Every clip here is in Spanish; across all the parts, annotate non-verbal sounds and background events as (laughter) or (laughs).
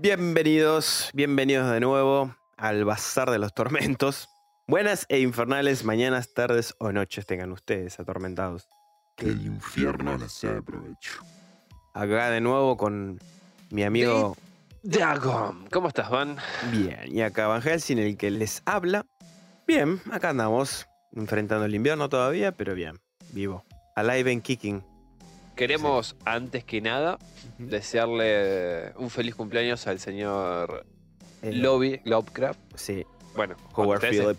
Bienvenidos, bienvenidos de nuevo al Bazar de los Tormentos. Buenas e infernales mañanas, tardes o noches tengan ustedes, atormentados. Que el infierno les sea de provecho. Acá de nuevo con mi amigo. Dagon, ¿cómo estás, Van? Bien, y acá Van Helsing, el que les habla. Bien, acá andamos, enfrentando el invierno todavía, pero bien, vivo. Alive and kicking. Queremos, antes que nada, desearle un feliz cumpleaños al señor El- Lobby Lovecraft. Sí, Bueno, Howard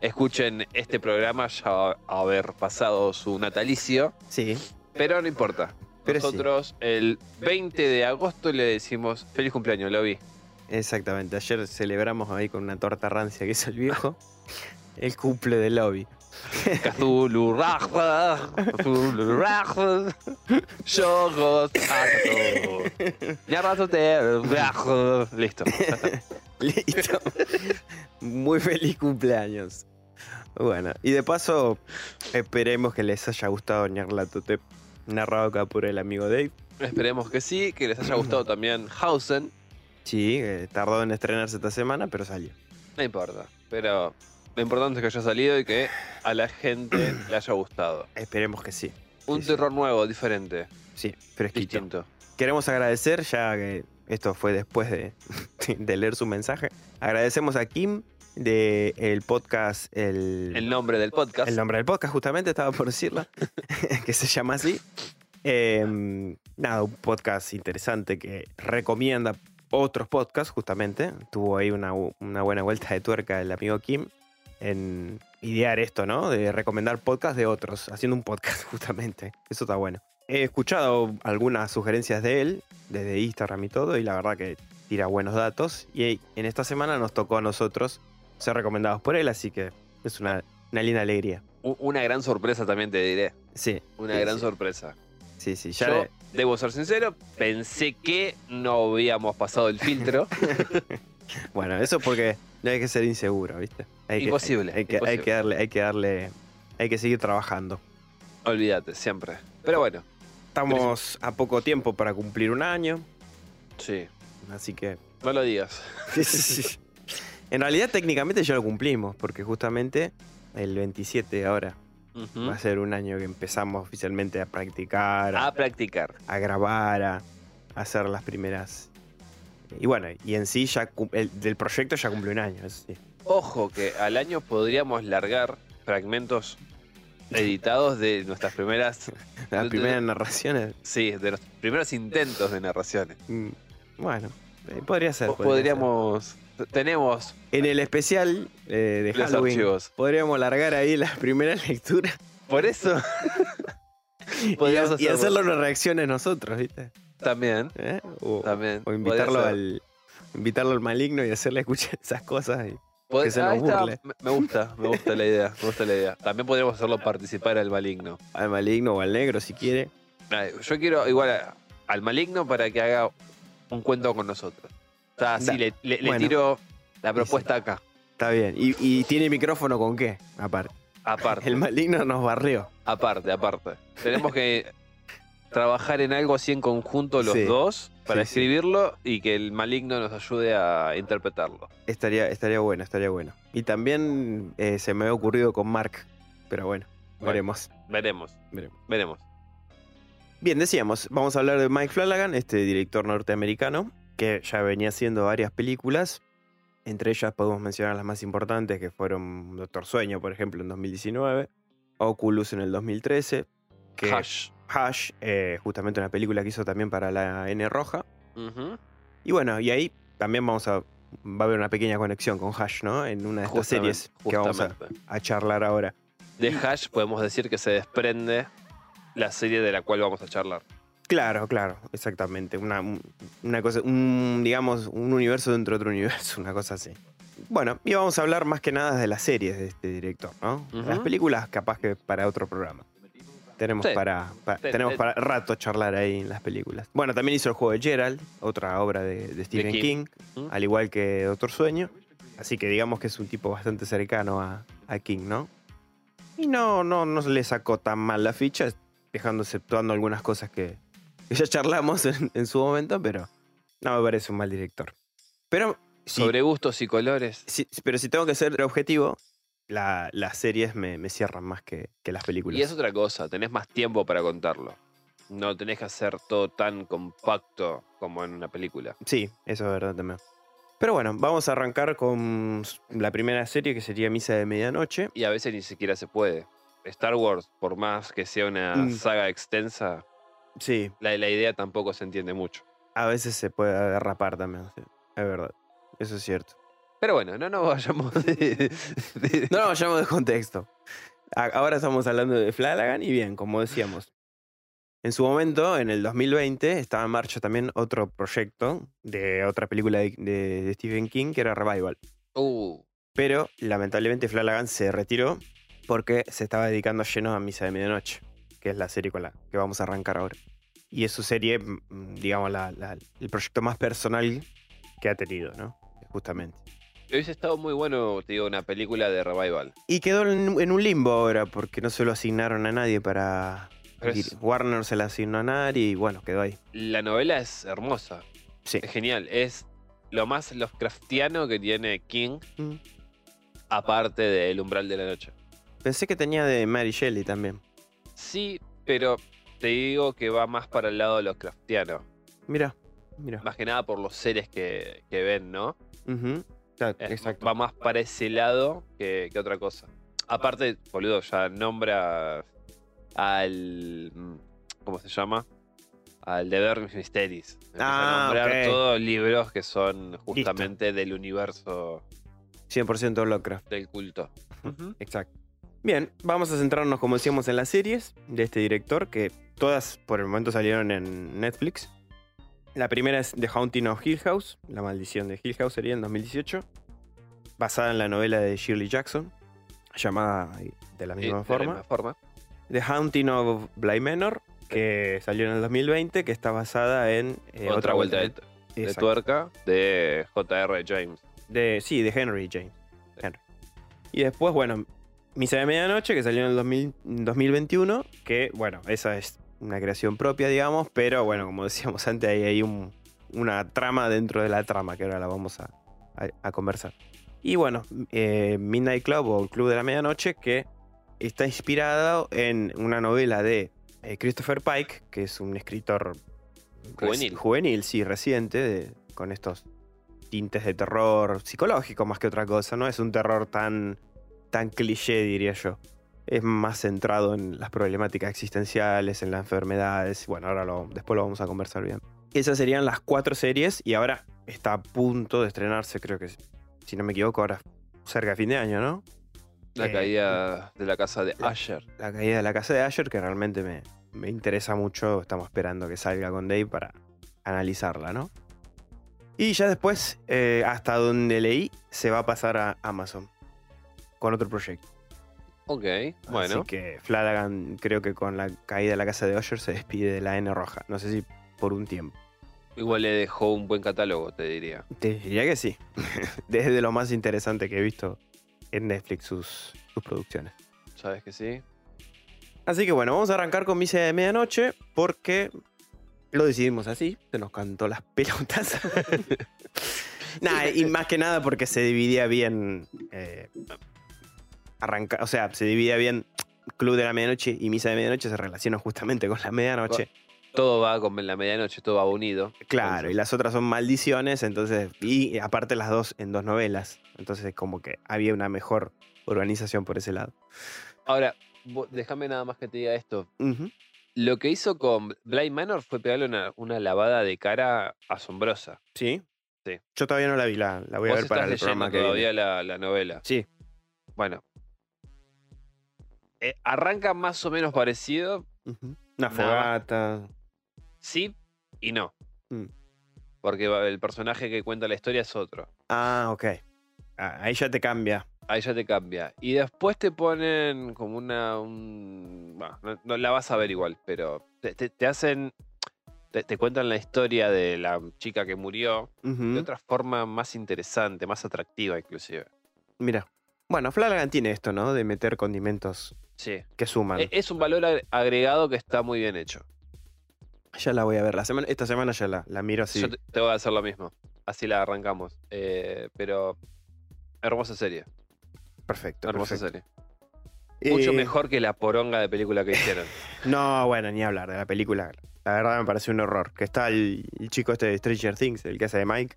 escuchen este programa ya a haber pasado su natalicio, Sí, pero no importa. Pero sí. Nosotros el 20 de agosto le decimos feliz cumpleaños, Lobby. exactamente. Ayer celebramos ahí con una torta rancia que hizo el viejo. (laughs) el cumple del lobby. Cthulhu Raja, Cthulhu Raja. Ñarratote, Raja. Listo. (laughs) Listo. Muy feliz cumpleaños. Bueno, y de paso, esperemos que les haya gustado Ñarlatotep, narrado acá por el amigo Dave. Esperemos que sí, que les haya gustado también Hausen. Sí, eh, tardó en estrenarse esta semana, pero salió. No importa, pero lo importante es que haya salido y que a la gente le haya gustado. (clears throat) Esperemos que sí. Un Sí, sí. terror nuevo, diferente, Sí, fresquito. distinto. Queremos agradecer, ya que esto fue después de, (laughs) de leer su mensaje. Agradecemos a Kim del el podcast El, El nombre del podcast. el nombre del podcast, justamente, estaba por decirlo, (laughs) (laughs) que se llama así. Eh, nada, un podcast interesante que recomienda otros podcasts, justamente. Tuvo ahí una, una buena vuelta de tuerca el amigo Kim en idear esto, ¿no? De recomendar podcasts de otros, haciendo un podcast, (laughs) justamente. Eso está bueno. He escuchado algunas sugerencias de él, desde Instagram y todo, y la verdad que tira buenos datos. Y en esta semana nos tocó a nosotros ser recomendados por él, así que es una, una linda alegría. Una gran sorpresa también te diré. Sí. Una sí, gran sí. sorpresa. Sí, sí, ya Yo, le- debo ser sincero, pensé que no habíamos pasado el filtro. (laughs) Bueno, eso porque no hay que ser inseguro, ¿viste? Hay que- Imposible, Hay, que, hay imposible. que darle, hay que darle, hay que seguir trabajando. Olvídate, siempre. Pero bueno, Estamos a poco tiempo para cumplir un año, sí. así que. No lo digas. en realidad, técnicamente ya lo cumplimos, porque justamente el 27 ahora va a ser un año que empezamos oficialmente a practicar, a, A practicar. a grabar, a hacer las primeras. Y bueno, y en sí ya el, del proyecto ya cumple un año, sí. Ojo que al año podríamos largar fragmentos editados de nuestras primeras, (laughs) Las primeras narraciones. sí, de los primeros intentos de narraciones. mm, Bueno, eh, podría ser. Po- podría Podríamos, tenemos. En el especial eh, de los Halloween, archivos. podríamos largar ahí la primera (laughs) lectura Por eso (laughs) y, y hacerlo. una reacciones nosotros, ¿viste? También, ¿Eh? O, también. o invitarlo al, invitarlo al maligno y hacerle escuchar (laughs) esas cosas. y- Pod- que se nos está, burle. me- gusta, me gusta la idea, me gusta la idea. También podríamos hacerlo participar al maligno. al maligno o al negro si quiere. Yo quiero igual a- al maligno para que haga un cuento con nosotros. O sea, así le, tiro la propuesta acá, Está bien. Y, y tiene micrófono con qué? Aparte. aparte. El maligno nos barrió. Aparte, aparte. Tenemos que trabajar en algo así en conjunto los Sí. dos para Sí, sí. escribirlo y que el maligno nos ayude a interpretarlo. Estaría, estaría bueno, estaría bueno. Y también eh, se me había ocurrido con Mark. Pero bueno, Bueno. veremos. Veremos, veremos. veremos. Bien, decíamos, vamos a hablar de Mike Flanagan, este director norteamericano, que ya venía haciendo varias películas. Entre ellas podemos mencionar las más importantes, que fueron Doctor Sueño, por ejemplo, en 2019, Oculus en el 2013, que Hush. Hush, eh, justamente una película que hizo también para la N Roja. Y bueno, y ahí también vamos a va a haber una pequeña conexión con Hash, ¿no? En una de estas series que vamos a, charlar ahora. De Hash podemos decir que se desprende la serie de la cual vamos a charlar. Claro, claro, exactamente. Una, una cosa, un, digamos, un universo dentro de otro universo, (laughs) una cosa así. Bueno, y vamos a hablar más que nada de las series de este director, ¿no? Las películas, capaz que para otro programa. Tenemos Sí. para, pa- Sí, tenemos sí. para rato charlar ahí en las películas. Bueno, también hizo el juego de Gerald, otra obra de, de Stephen King. King, ¿Mm? al igual que Doctor Sueño. Así que digamos que es un tipo bastante cercano a, a King, ¿no? Y no, no, no le sacó tan mal la ficha, dejando exceptuando algunas cosas que, que ya charlamos en, en su momento, pero no me parece un mal director. Pero si, Sobre gustos y colores. si- pero si tengo que ser objetivo, la- las series me, me cierran más que, que las películas. Y es otra cosa, tenés más tiempo para contarlo. No tenés que hacer todo tan compacto como en una película. Sí, eso es verdad también. Pero bueno, vamos a arrancar con la primera serie que sería Misa de Medianoche. Y a veces ni siquiera se puede. Star Wars, por más que sea una Mm. saga extensa, Sí, la, la idea tampoco se entiende mucho. a veces se puede derrapar también, sí, es verdad. Eso es cierto. Pero bueno, no nos vayamos de... de- No nos vayamos de contexto. Ahora estamos hablando de Flanagan y bien, como decíamos. En su momento, en el 2020, estaba en marcha también otro proyecto de otra película de, Stephen King que era Revival. Uh, Pero lamentablemente Flanagan se retiró porque se estaba dedicando lleno a Misa de Medianoche, que es la serie con la que vamos a arrancar ahora. Y es su serie, mm, digamos, la- la- el proyecto más personal que ha tenido, ¿no? Justamente. Hubiese estado muy bueno, te digo, una película de revival. Y quedó en, en un limbo ahora porque no se lo asignaron a nadie para... Es- Warner se la asignó a nadie y bueno, quedó ahí. La novela es hermosa, Sí. es genial. Es lo más Lovecraftiano que tiene King, Mm. aparte de El umbral de la noche. Pensé que tenía de Mary Shelley también. Sí, pero te digo que va más para el lado Lovecraftiano. Mira, mira. Más que nada por los seres que, que ven, ¿no? Ujú. Claro, Es- Exacto. Va más para ese lado que, que otra cosa. Aparte, boludo, ya nombra al. mm, ¿Cómo se llama? Al Deber Mysteries. Empieza Ah, a nombrar todos libros que son justamente del universo 100% Lovecraft. del culto. Exacto. Bien, vamos a centrarnos, como decíamos, en las series de este director, que todas por el momento salieron en Netflix. La primera es The Haunting of Hill House, La maldición de Hill House sería en 2018, basada en la novela de Shirley Jackson, llamada de la Sí, misma de forma. la misma forma. The Haunting of Bly Manor, que salió en el 2020, que está basada en eh, Otra, vuelta de, de tuerca de J.R. James. De, sí, de Henry James. Henry. Y después, bueno, Misa de Medianoche, que salió en el 2000 2021, que, bueno, esa es una creación propia, digamos, pero bueno, como (laughs) decíamos antes, hay, hay un- una trama dentro de la trama que ahora la vamos a, a- a conversar. Y bueno, eh, Midnight Club o el Club de la Medianoche, que está inspirado en una novela de eh, Christopher Pike, que es un escritor Juvenil. juvenil, sí, reciente, de- con estos tintes de terror psicológico más que otra cosa, no es un terror tan, tan cliché, diría yo. Es más centrado en las problemáticas existenciales, en las enfermedades. Bueno, ahora lo, después lo vamos a conversar bien. Esas serían las cuatro series y ahora está a punto de estrenarse, creo que, si no me equivoco, ahora cerca de fin de año, ¿no? La Eh, caída de la casa de la- Asher. La caída de la casa de Asher, que realmente me, me interesa mucho. Estamos esperando que salga con Dave para analizarla, ¿no? Y ya después, eh, hasta donde leí, se va a pasar a Amazon con otro proyecto. Ok, bueno. Así que Flanagan, creo que con la caída de la casa de Asher se despide de la N roja. No sé si por un tiempo. Igual le dejó un buen catálogo, te diría. Te diría que sí. (laughs) Desde lo más interesante que he visto en Netflix sus, sus producciones. ¿Sabes que sí? Así que bueno, vamos a arrancar con Misa de Medianoche porque lo decidimos así, se nos cantó las (laughs) pelotas. (laughs) Nada, y más que nada porque se dividía bien. eh, arranca, o sea, se dividía bien Club de la Medianoche y Misa de Medianoche se relacionan justamente con la medianoche. Todo va con la medianoche, todo va unido. Claro, y las otras son maldiciones, entonces, y aparte las dos en dos novelas. Entonces, como que había una mejor organización por ese lado. Ahora, déjame nada más que te diga esto. Lo que hizo con Blind Manor fue pegarle una, una lavada de cara asombrosa. Sí, Sí. Yo todavía no la vi, la, la voy a ver para el programa que todavía viene. la, la novela. Sí, Bueno. Eh, arranca más o menos parecido, una fogata. sí y no. Mm. Porque el personaje que cuenta la historia es otro. Ah, ok. Ah, ahí ya te cambia. Ahí ya te cambia. Y después te ponen como una. un- no, no la vas a ver igual, pero te, te- te hacen. Te, te cuentan la historia de la chica que murió de otra forma más interesante, más atractiva, inclusive. Mira. Bueno, Flanagan tiene esto, ¿no? De meter condimentos Sí. que suman. E- Es un valor ag- agregado que está muy bien hecho. Ya la voy a ver. La semana, esta semana ya la, la miro así. Yo te, te voy a hacer lo mismo. Así la arrancamos. Eh, pero. Hermosa serie. Perfecto. Hermosa perfecto. serie. Mucho Eh, mejor que la poronga de película que hicieron. (laughs) No, bueno, ni hablar de la película. La verdad me parece un horror. Que está el, el chico este de Stranger Things, el que hace de Mike.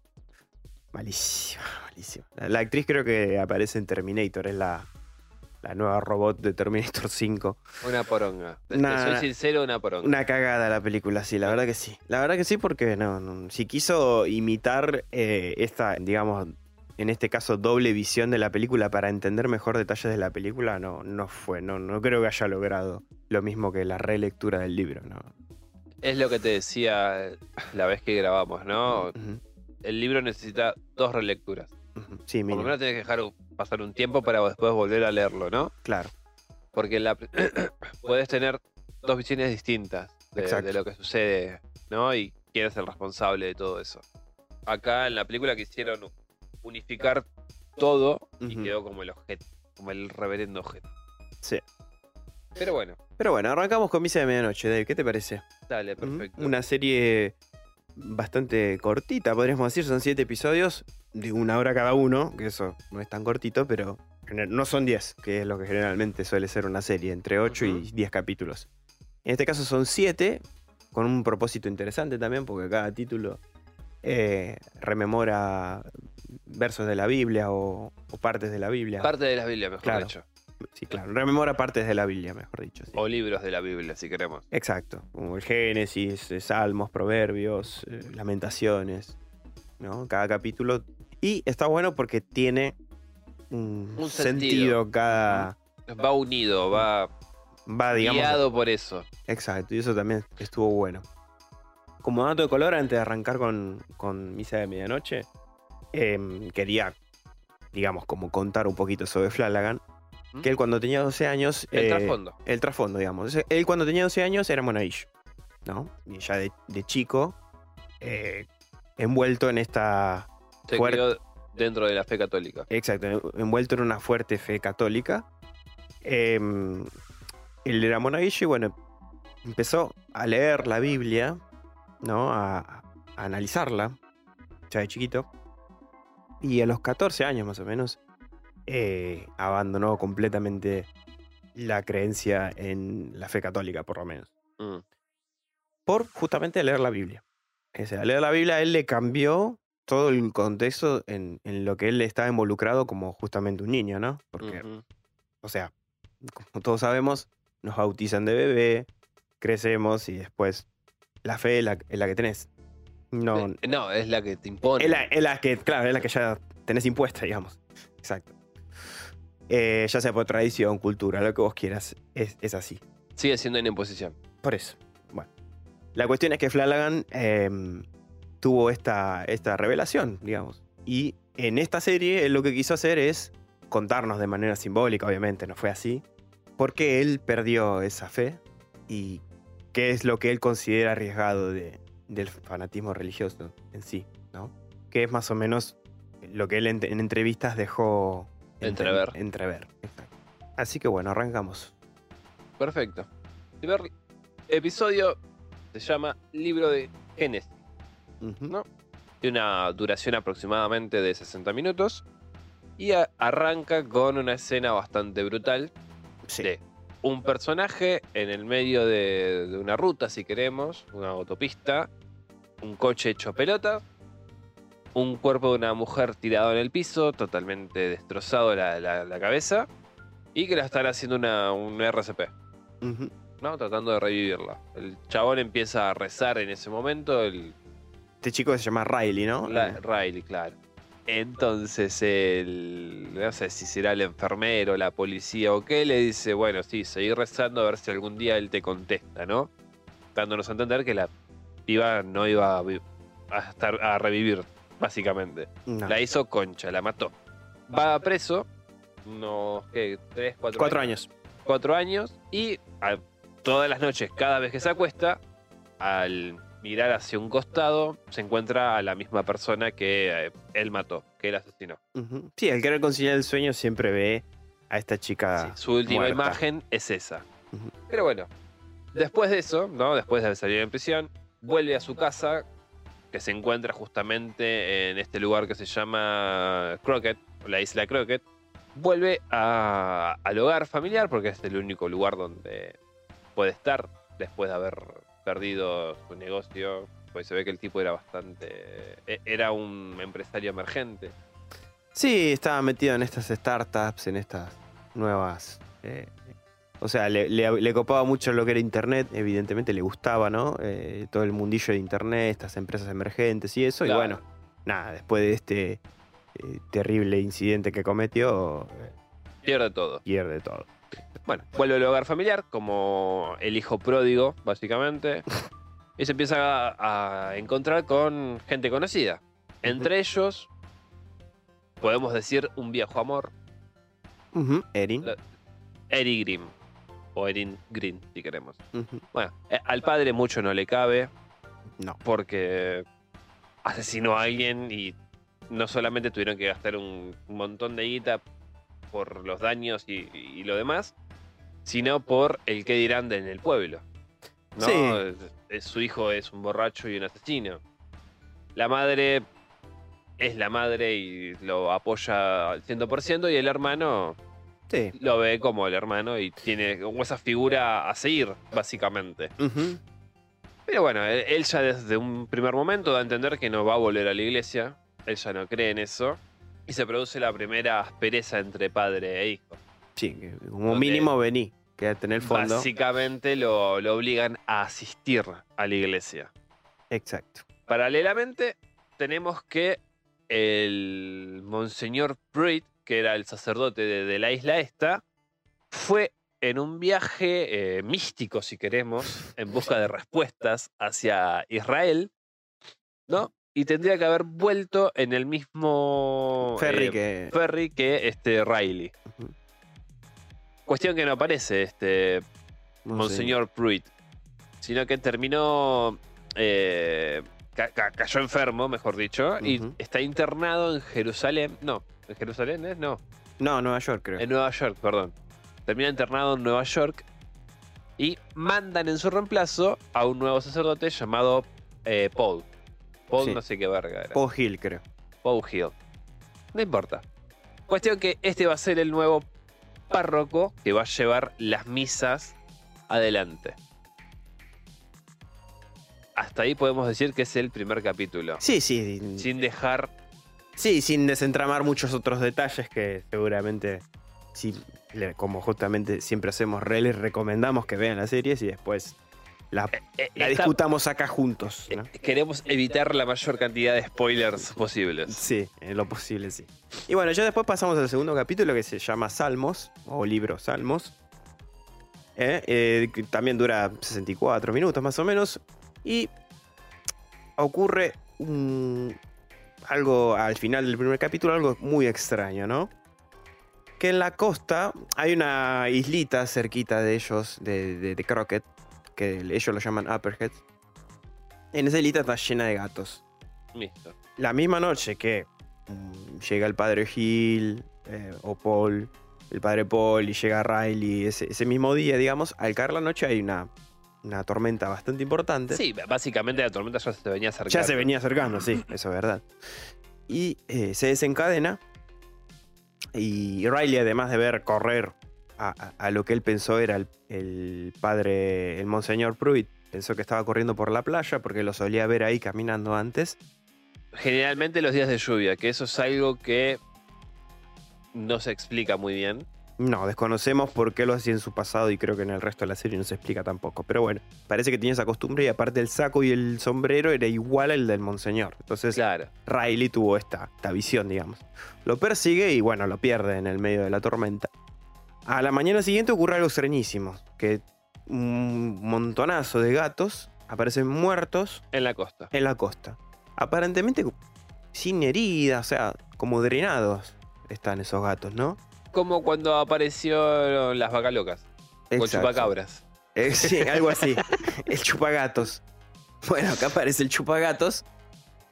Malísimo, malísimo. La, la actriz creo que aparece en Terminator, es la, la nueva robot de Terminator 5. Una poronga. Te soy sincero, una poronga. Una cagada la película, sí, la verdad que sí. La verdad que sí, porque no, no- si quiso imitar eh, esta, digamos, en este caso, doble visión de la película para entender mejor detalles de la película, no, no fue, no, no creo que haya logrado lo mismo que la relectura del libro, ¿no? Es lo que te decía la vez que grabamos, ¿no? El libro necesita dos relecturas. Por lo menos tienes que dejar pasar un tiempo para después volver a leerlo, ¿no? claro. Porque la, puedes (coughs) tener dos visiones distintas de, lo que sucede, ¿no? Y quién es el responsable de todo eso. Acá en la película quisieron unificar todo y quedó como el objeto, como el reverendo objeto. Sí. Pero bueno, Pero bueno, arrancamos con Misa de Medianoche, Dave, ¿qué te parece? dale, perfecto. Una serie bastante cortita, podríamos decir, son siete episodios de una hora cada uno, que eso no es tan cortito, pero no son 10, que es lo que generalmente suele ser una serie, entre 8 Ujú. y 10 capítulos. En este caso son 7, con un propósito interesante también, porque cada título eh, rememora versos de la Biblia o, o partes de la Biblia. Parte de la Biblia, mejor Claro. dicho. Sí, claro, rememora partes de la Biblia, mejor dicho. sí. O libros de la Biblia, si queremos. Exacto, como el Génesis, eh, Salmos, Proverbios, eh, Lamentaciones, ¿no? Cada capítulo. Y está bueno porque tiene un, Un sentido. sentido. cada... Va unido, va Va, digamos... guiado por eso. Exacto, y eso también estuvo bueno. Como dato de color, antes de arrancar con, con Misa de Medianoche, em, quería, digamos, como contar un poquito sobre Flanagan, ¿Mm? que él cuando tenía 12 años... El eh, trasfondo. el trasfondo, digamos. Él cuando tenía 12 años era monaguillo, ¿no? Y ya de, de chico, eh, envuelto en esta... Se fuerte- dentro de la fe católica. Exacto, envuelto en una fuerte fe católica. Eh, él era monaguillo y bueno, empezó a leer la Biblia, ¿no? A, a analizarla, ya de chiquito. Y a los 14 años más o menos, eh, abandonó completamente la creencia en la fe católica, por lo menos. Mm. Por justamente leer la Biblia. O sea, leer la Biblia él le cambió todo el contexto en, en lo que él estaba involucrado como justamente un niño, ¿no? Porque, o sea, como todos sabemos, nos bautizan de bebé, crecemos y después la fe es la, es la que tenés. No, Eh, No, es la que te impone. es la, es la que, claro, es la que ya tenés impuesta, digamos. Exacto. Eh, ya sea por tradición, cultura, lo que vos quieras, es, es así. Sigue siendo una imposición. Por eso. Bueno. La cuestión es que Flanagan eh, tuvo esta, esta revelación, digamos. Y en esta serie él lo que quiso hacer es contarnos de manera simbólica, obviamente, no fue así, porque él perdió esa fe y qué es lo que él considera arriesgado de- del fanatismo religioso en sí, ¿no? Que es más o menos lo que él en, en entrevistas dejó Entrever. entrever. Exacto. Así que bueno, arrancamos. Perfecto. Primer episodio se llama Libro de Génesis. No. Tiene una duración aproximadamente de 60 minutos. Y arranca con una escena bastante brutal Sí. de un personaje en el medio de, de una ruta, si queremos, una autopista, un coche hecho pelota, un cuerpo de una mujer tirado en el piso, totalmente destrozado la, la- la cabeza, y que la están haciendo una, un RCP. ¿no? Tratando de revivirla. El chabón empieza a rezar en ese momento, el, este chico se llama Riley, ¿no? La- Riley, claro. Entonces, el, no sé si será el enfermero, la policía o qué, le dice, bueno, sí, seguir rezando a ver si algún día él te contesta, ¿no? Dándonos a entender que la piba no iba a estar a revivir, básicamente. no. La hizo concha, la mató. Va preso, unos, ¿qué? ¿Tres, cuatro, Cuatro años. cuatro años y a- todas las noches, cada vez que se acuesta, al mirar hacia un costado, se encuentra a la misma persona que eh, él mató, que él asesinó. Ujú. Sí, el querer conciliar el sueño siempre ve a esta chica. Sí, su última muerta. imagen es esa. Pero bueno, después de eso, ¿no? después de salir en prisión, vuelve a su casa, que se encuentra justamente en este lugar que se llama Crockett, la isla Crockett. Vuelve a- al hogar familiar, porque es el único lugar donde puede estar después de haber perdido su negocio. Pues se ve que el tipo era bastante. e- Era un empresario emergente. Sí, estaba metido en estas startups, en estas nuevas. eh, o sea, le, le- le copaba mucho lo que era Internet, evidentemente le gustaba, ¿no? Eh, todo el mundillo de Internet, estas empresas emergentes y eso. Claro. Y bueno, nada, después de este eh, terrible incidente que cometió, eh, Pierde todo. pierde todo. Bueno, vuelve al hogar familiar como el hijo pródigo, básicamente. (laughs) y se empieza a, a encontrar con gente conocida. Entre ellos, podemos decir un viejo amor, Ujú, Erin. La- Eri Grimm. O Erin Green, si queremos. Bueno, eh, al padre mucho no le cabe No. porque asesinó a alguien y no solamente tuvieron que gastar un montón de guita por los daños y, y lo demás, sino por el que dirán de en el pueblo. ¿no? Sí. Es- es- su hijo es un borracho y un asesino. La madre es la madre y lo apoya al 100% y el hermano Sí. lo ve como el hermano y tiene como esa figura a seguir, básicamente. Pero bueno, él, ya desde un primer momento da a entender que no va a volver a la iglesia. Él ya no cree en eso. Y se produce la primera aspereza entre padre e hijo. Sí, como mínimo vení, quédate en el fondo. Básicamente lo, lo obligan a asistir a la iglesia. Exacto. Paralelamente, tenemos que el Monseñor Pruitt, que era el sacerdote de, de la isla esta, fue en un viaje eh, místico, si queremos, en busca de respuestas hacia Israel, ¿no? Y tendría que haber vuelto en el mismo Ferry eh, que. ferry que este Riley. Cuestión que no aparece este Monseñor Pruitt, sino que terminó, eh, ca- ca- cayó enfermo, mejor dicho, y está internado en Jerusalén, no, en Jerusalén es, no, No, Nueva York, creo. en Nueva York, perdón. Termina internado en Nueva York y mandan en su reemplazo a un nuevo sacerdote llamado eh, Paul. Paul Sí. no sé qué verga era. Paul Hill, creo. Paul Hill. No importa. Cuestión que este va a ser el nuevo párroco que va a llevar las misas adelante. Hasta ahí podemos decir que es el primer capítulo. Sí, sí. Sin dejar. Sí, sin desentramar muchos otros detalles que seguramente, sí, como justamente siempre hacemos, re les recomendamos que vean las series y después la, eh, la esta- discutamos acá juntos. ¿no? eh, queremos evitar la mayor cantidad de spoilers posibles. Sí, en lo posible, sí. Y bueno, ya después pasamos al segundo capítulo que se llama Salmos, o libro Salmos. Eh, eh, que también dura 64 minutos más o menos. Y ocurre un- algo al final del primer capítulo, algo muy extraño, ¿no? Que en la costa hay una islita cerquita de ellos, de, de, de Crockett, que ellos lo llaman Upperhead. En esa islita está llena de gatos Listo. la misma noche que mm, llega el padre Hill eh, o Paul, el padre Paul y llega Riley, ese, ese mismo día, digamos, al caer la noche hay una, una tormenta bastante importante. Sí, básicamente la tormenta ya se venía acercando. Ya se venía acercando, sí, (clears throat) eso es verdad. Y eh, se desencadena. Y Riley, además de ver correr a, a- a lo que él pensó era el, el padre, el Monseñor Pruitt, pensó que estaba corriendo por la playa porque lo solía ver ahí caminando antes. Generalmente los días de lluvia, que eso es algo que no se explica muy bien. No, desconocemos por qué lo hacía en su pasado y creo que en el resto de la serie no se explica tampoco. Pero bueno, parece que tenía esa costumbre y aparte el saco y el sombrero era igual al del monseñor. Entonces Claro. Riley tuvo esta, esta visión, digamos. Lo persigue y bueno, lo pierde en el medio de la tormenta. A la mañana siguiente ocurre algo extrañísimo, que un montonazo de gatos aparecen muertos En la costa. en la costa. Aparentemente sin heridas, o sea, como drenados están esos gatos, ¿no? Como cuando apareció las vacas locas. O chupacabras. Eh, (laughs) sí, algo así. el chupagatos. Bueno, acá aparece el chupagatos.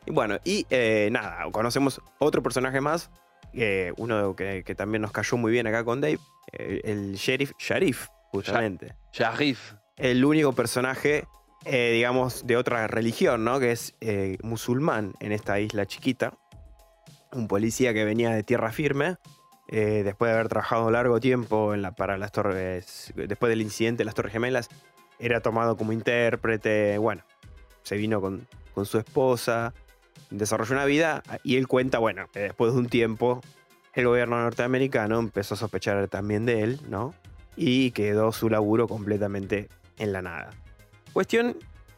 Y bueno, y eh, nada, conocemos otro personaje más. eh, uno que, que también nos cayó muy bien acá con Dave. eh, el sheriff, Sharif, justamente. Sharif. El único personaje, digamos, de otra religión, ¿no? Que es musulmán en esta isla chiquita. Un policía que venía de tierra firme. Eh, después de haber trabajado largo tiempo en para las torres. Después del incidente de las Torres Gemelas, era tomado como intérprete. Bueno, se vino con, con su esposa. Desarrolló una vida. Y él cuenta, bueno, que después de un tiempo, el gobierno norteamericano empezó a sospechar también de él, ¿no? Y quedó su laburo completamente en la nada. Cuestión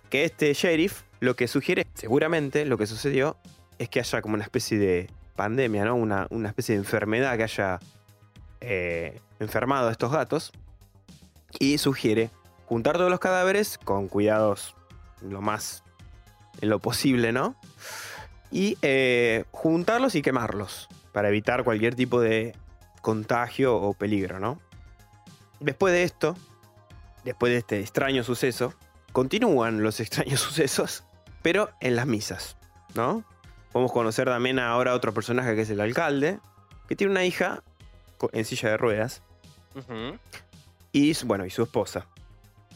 que este sheriff lo que sugiere, seguramente lo que sucedió, es que haya como una especie de pandemia, ¿no? Una, una especie de enfermedad que haya eh, enfermado a estos gatos. Y sugiere juntar todos los cadáveres con cuidados lo más en lo posible, ¿no? Y eh, juntarlos y quemarlos para evitar cualquier tipo de contagio o peligro, ¿no? Después de esto, después de este extraño suceso, continúan los (laughs) extraños sucesos, pero en las misas, ¿no? Podemos conocer también ahora a otro personaje que es el alcalde, que tiene una hija en silla de ruedas y, su- bueno, y su esposa.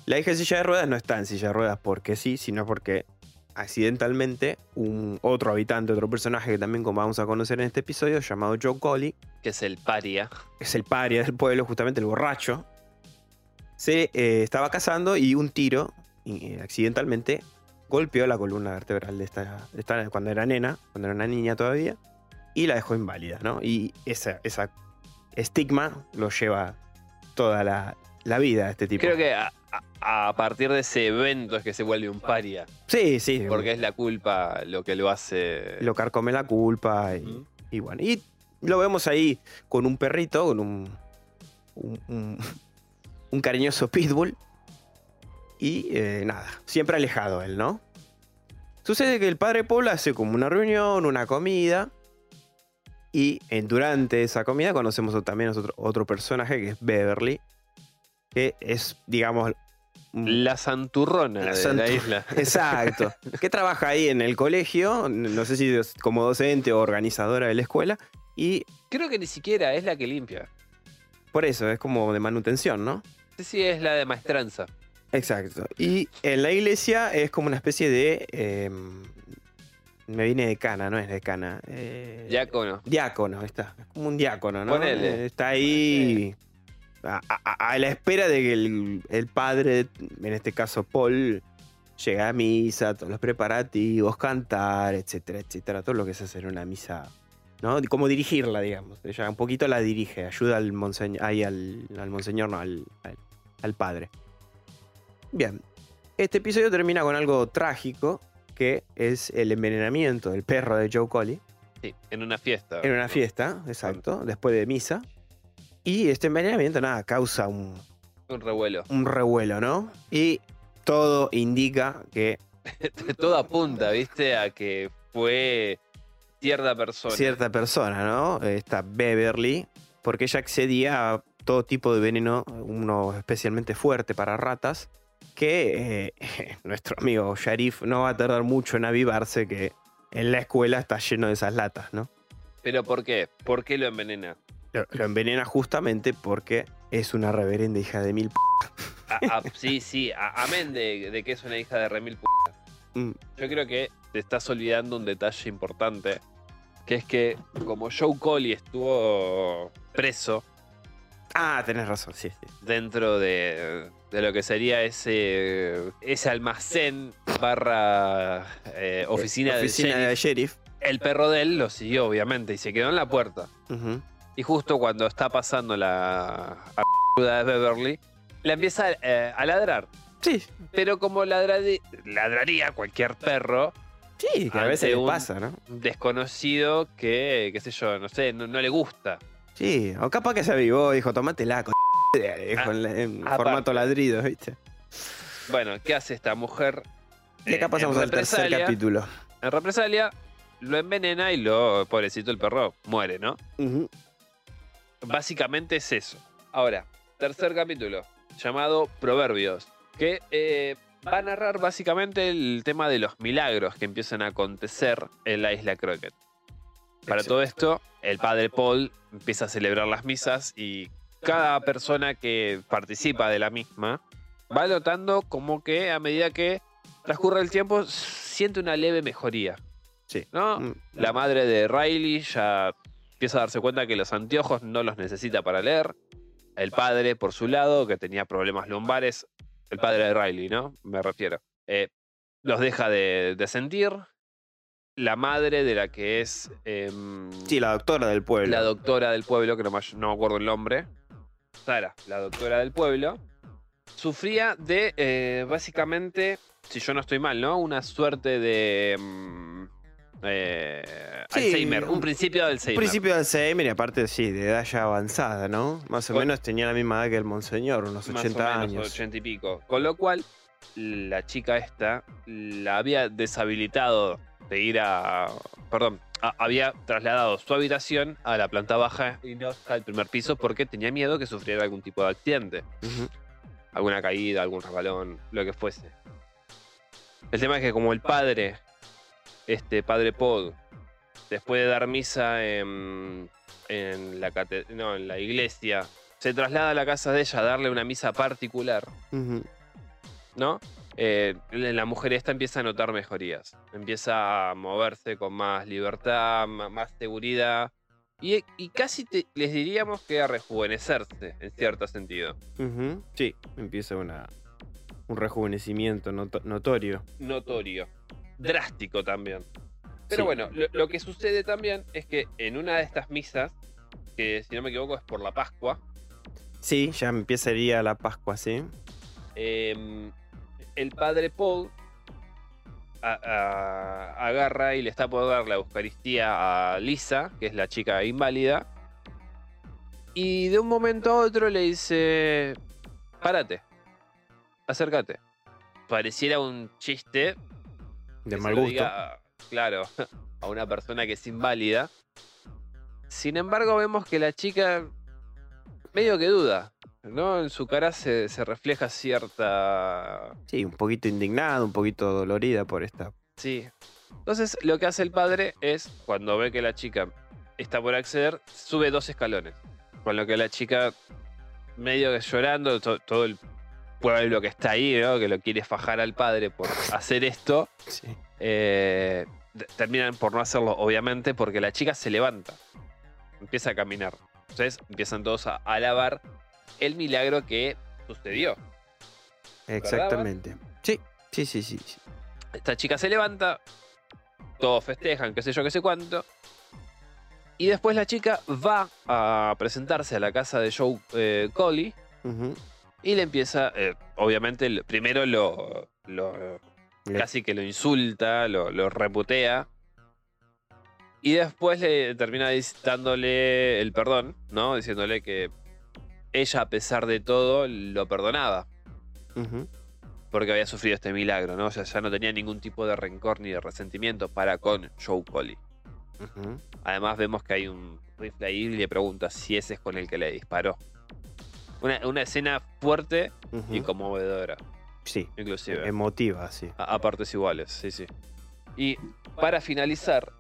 La hija en silla de ruedas no está en silla de ruedas porque sí, sino porque accidentalmente un otro habitante, otro personaje que también como vamos a conocer en este episodio, llamado Joe Coley, Que es el paria. es el paria del pueblo, justamente el borracho, se eh, estaba cazando y un tiro, y, eh, accidentalmente, golpeó la columna vertebral de esta, de esta- cuando era nena, cuando era una niña todavía, y la dejó inválida, ¿no? Y esa, esa estigma lo lleva toda la, la vida a este tipo. Creo que a, partir de ese evento es que se vuelve un paria. Sí, sí. Porque es la culpa lo que lo hace. Lo carcome la culpa y, y bueno. Y lo vemos ahí con un perrito, con un, un, un- (laughs) un cariñoso pitbull. Y eh, nada, siempre alejado él, ¿no? Sucede que el padre Paul hace como una reunión, una comida. Y en- durante esa comida conocemos también a otro, otro personaje que es Beverly. Que es, digamos... un- La santurrona La de santu- la isla. (laughs) Exacto. Que trabaja ahí en el colegio, no sé si es como docente o organizadora de la escuela. Y Creo que ni siquiera es la que limpia. por eso es como de manutención, ¿no? Sí, sí, es la de maestranza. Exacto. Y en la iglesia es como una especie de... eh, me viene de cana, no es de cana. eh, Diácono. Diácono, está. Es como un diácono, ¿no? Ponele. Eh, Está ahí a, a- a la espera de que el, el padre, en este caso Paul, llegue a misa, todos los preparativos, cantar, etcétera, etcétera. Todo lo que se hace en una misa, ¿no? Cómo dirigirla, digamos. Ella un poquito la dirige, ayuda al monseñor, ahí al, al monseñor, no, al, al- al padre. Bien. Este episodio termina con algo trágico, que es el envenenamiento del perro de Joe Collie. Sí, en una fiesta. En una fiesta, exacto, después de misa. Y este envenenamiento, nada, causa un, Un revuelo. un revuelo, ¿no? Y todo indica que (laughs) Todo apunta, viste, a que fue cierta persona. cierta persona, ¿no? Esta Beverly, porque ella accedía a todo tipo de veneno, uno especialmente fuerte para ratas, que eh, (laughs) nuestro amigo Sharif no va a tardar mucho en avivarse que en la escuela está lleno de esas latas, ¿no? ¿Pero por qué? ¿Por qué lo envenena? Lo, lo envenena justamente porque es una reverenda hija de mil... p- A- a- sí, sí, amén de, de que es una hija de remil p. Mm, Yo creo que te estás olvidando un detalle importante, que es que como Joe Coley estuvo preso Ah, tenés razón, sí, sí. dentro de, de lo que sería ese, ese almacén barra eh, oficina, del Oficina sheriff, del sheriff. el perro de él lo siguió, obviamente, y se quedó en la puerta. Y justo cuando está pasando la ayuda de Beverly, la empieza eh, a ladrar. Sí, Pero como ladraría cualquier perro, sí, que a veces le pasa, ¿no? desconocido que, qué sé yo, no sé, no, no le gusta. Sí, o capaz que se avivó, dijo, tomátela, con (laughs) dijo Ah, en, en aparte. formato ladrido, ¿viste? Bueno, ¿qué hace esta mujer? Y acá Eh, pasamos al tercer capítulo. En represalia, lo envenena y lo, pobrecito el perro, muere, ¿no? Básicamente es eso. Ahora, tercer capítulo, llamado Proverbios, que eh, va a narrar básicamente el tema de los milagros que empiezan a acontecer en la isla Crockett. Para todo esto, el padre Paul empieza a celebrar las misas y cada persona que participa de la misma va notando como que a medida que transcurre el tiempo siente una leve mejoría. Sí. ¿No? Mm, La madre de Riley ya empieza a darse cuenta que los anteojos no los necesita para leer. El padre, por su lado, que tenía problemas lumbares, el padre de Riley, ¿no? Me refiero. eh, los deja de, de sentir. La madre de la que es em, Sí, la doctora del pueblo. la doctora del pueblo, que no me, no me acuerdo el nombre. Sara, la doctora del pueblo. Sufría de, eh, básicamente, si yo no estoy mal, ¿no? Una suerte de... mm, eh, Sí, Alzheimer, un un- principio de Un Alzheimer. principio de Alzheimer y aparte, sí, de edad ya avanzada, ¿no? Más o Con- menos tenía la misma edad que el monseñor, unos más 80 o menos, años. 80 y pico. Con lo cual, la chica esta la había deshabilitado de ir a. Perdón, a- había trasladado su habitación a la planta baja y no al primer piso porque tenía miedo que sufriera algún tipo de accidente. Alguna caída, algún resbalón, lo que fuese. El tema es que como el padre, este padre Pod, después de dar misa en, en la, no, en la iglesia, se traslada a la casa de ella a darle una misa particular. ¿no? Eh, la mujer esta empieza a notar mejorías, empieza a moverse con más libertad, más seguridad. Y, y casi te- les diríamos que a rejuvenecerse, en cierto sentido. Sí, empieza una, un rejuvenecimiento noto- notorio. notorio, drástico también. Pero Sí. bueno, lo, lo que sucede también es que en una de estas misas, que si no me equivoco es por la Pascua, Sí, ya empezaría la Pascua, ¿sí? em, el padre Paul a- a- agarra y le está por dar la Eucaristía a Lisa, que es la chica inválida, y de un momento a otro le dice, párate, acércate. Pareciera un chiste De mal gusto. diga, claro, (laughs) a una persona que es inválida. Sin embargo, vemos que la chica medio que duda, ¿no? En su cara se, se refleja cierta... Sí, un poquito indignada, un poquito dolorida por esta. Sí. Entonces, lo que hace el padre es, cuando ve que la chica está por acceder, sube dos escalones. Con lo que la chica, medio que llorando, to- todo el pueblo que está ahí, ¿no? Que lo quiere fajar al padre por hacer esto. Sí. Eh, terminan por no hacerlo, obviamente, porque la chica se levanta, empieza a caminar. Entonces empiezan todos a alabar el milagro que sucedió. Exactamente. Sí, sí, sí, sí. sí. Esta chica se levanta, todos festejan, qué sé yo, qué sé cuánto. Y después la chica va a presentarse a la casa de Joe eh, Coley y le empieza, eh, obviamente, primero lo, lo- Le- casi que lo insulta, lo, lo reputea. Y después le termina dándole el perdón, ¿no? Diciéndole que ella, a pesar de todo, lo perdonaba. Porque había sufrido este milagro, ¿no? O sea, ya no tenía ningún tipo de rencor ni de resentimiento para con Joe Coley. Ujú. Además, vemos que hay un rifle ahí y le pregunta si ese es con el que le disparó. Una, una escena fuerte y conmovedora, Sí, inclusive. emotiva, sí. A, a partes iguales, sí, sí. Y para finalizar,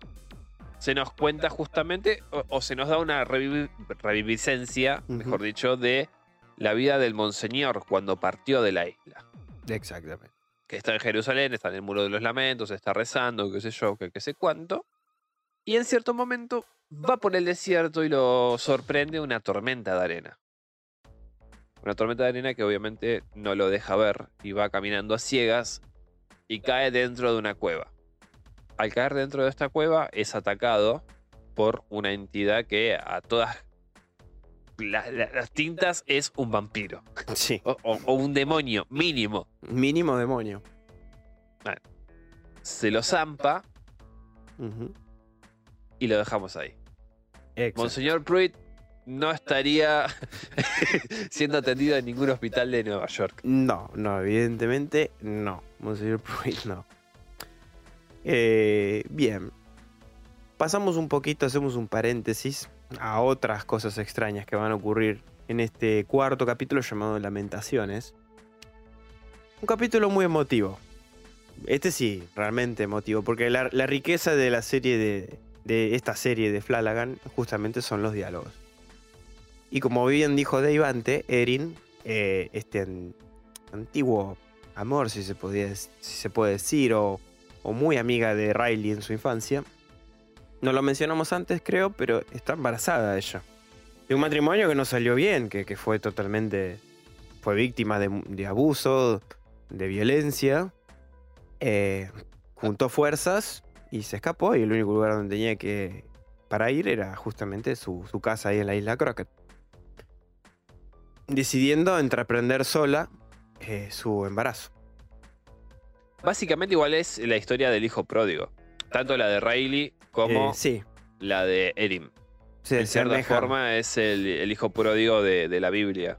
se nos cuenta justamente, o, o se nos da una revivi- reviviscencia, mejor dicho, de la vida del monseñor cuando partió de la isla. Exactamente. Que está en Jerusalén, está en el muro de los lamentos, está rezando, qué sé yo, qué, qué sé cuánto. Y en cierto momento va por el desierto y lo sorprende una tormenta de arena. Una tormenta de arena que obviamente no lo deja ver y va caminando a ciegas y cae dentro de una cueva. Al caer dentro de esta cueva es atacado por una entidad que a todas la- la- las tintas es un vampiro. (laughs) Sí, O, o- o un demonio, mínimo. mínimo demonio. Se lo zampa y lo dejamos ahí. Exacto. Monseñor Pruitt no estaría (laughs) siendo atendido en ningún hospital de Nueva York. No, no, evidentemente no. Monseñor Pruitt no. Eh, bien. Pasamos un poquito, hacemos un paréntesis a otras cosas extrañas que van a ocurrir en este cuarto capítulo llamado Lamentaciones. Un capítulo muy emotivo. Este sí, realmente emotivo, porque la, riqueza de la serie de, de esta serie de Flanagan justamente son los diálogos. Y como bien dijo Dave Ante, Erin, eh, este an- antiguo amor, si se, podía, si se puede decir, o, o muy amiga de Riley en su infancia, no lo mencionamos antes, creo, pero está embarazada ella. De un matrimonio que no salió bien, que, que fue totalmente. fue víctima de, abuso, de violencia. eh, juntó fuerzas y se escapó, y el único lugar donde tenía que. para ir era justamente su, su casa ahí en la isla Crockett. Decidiendo entreprender sola eh, su embarazo. Básicamente igual es la historia del hijo pródigo. Tanto la de Riley como Eh, sí, la de Erin. se en cierta asemeja. forma es el, el hijo pródigo de, de la Biblia.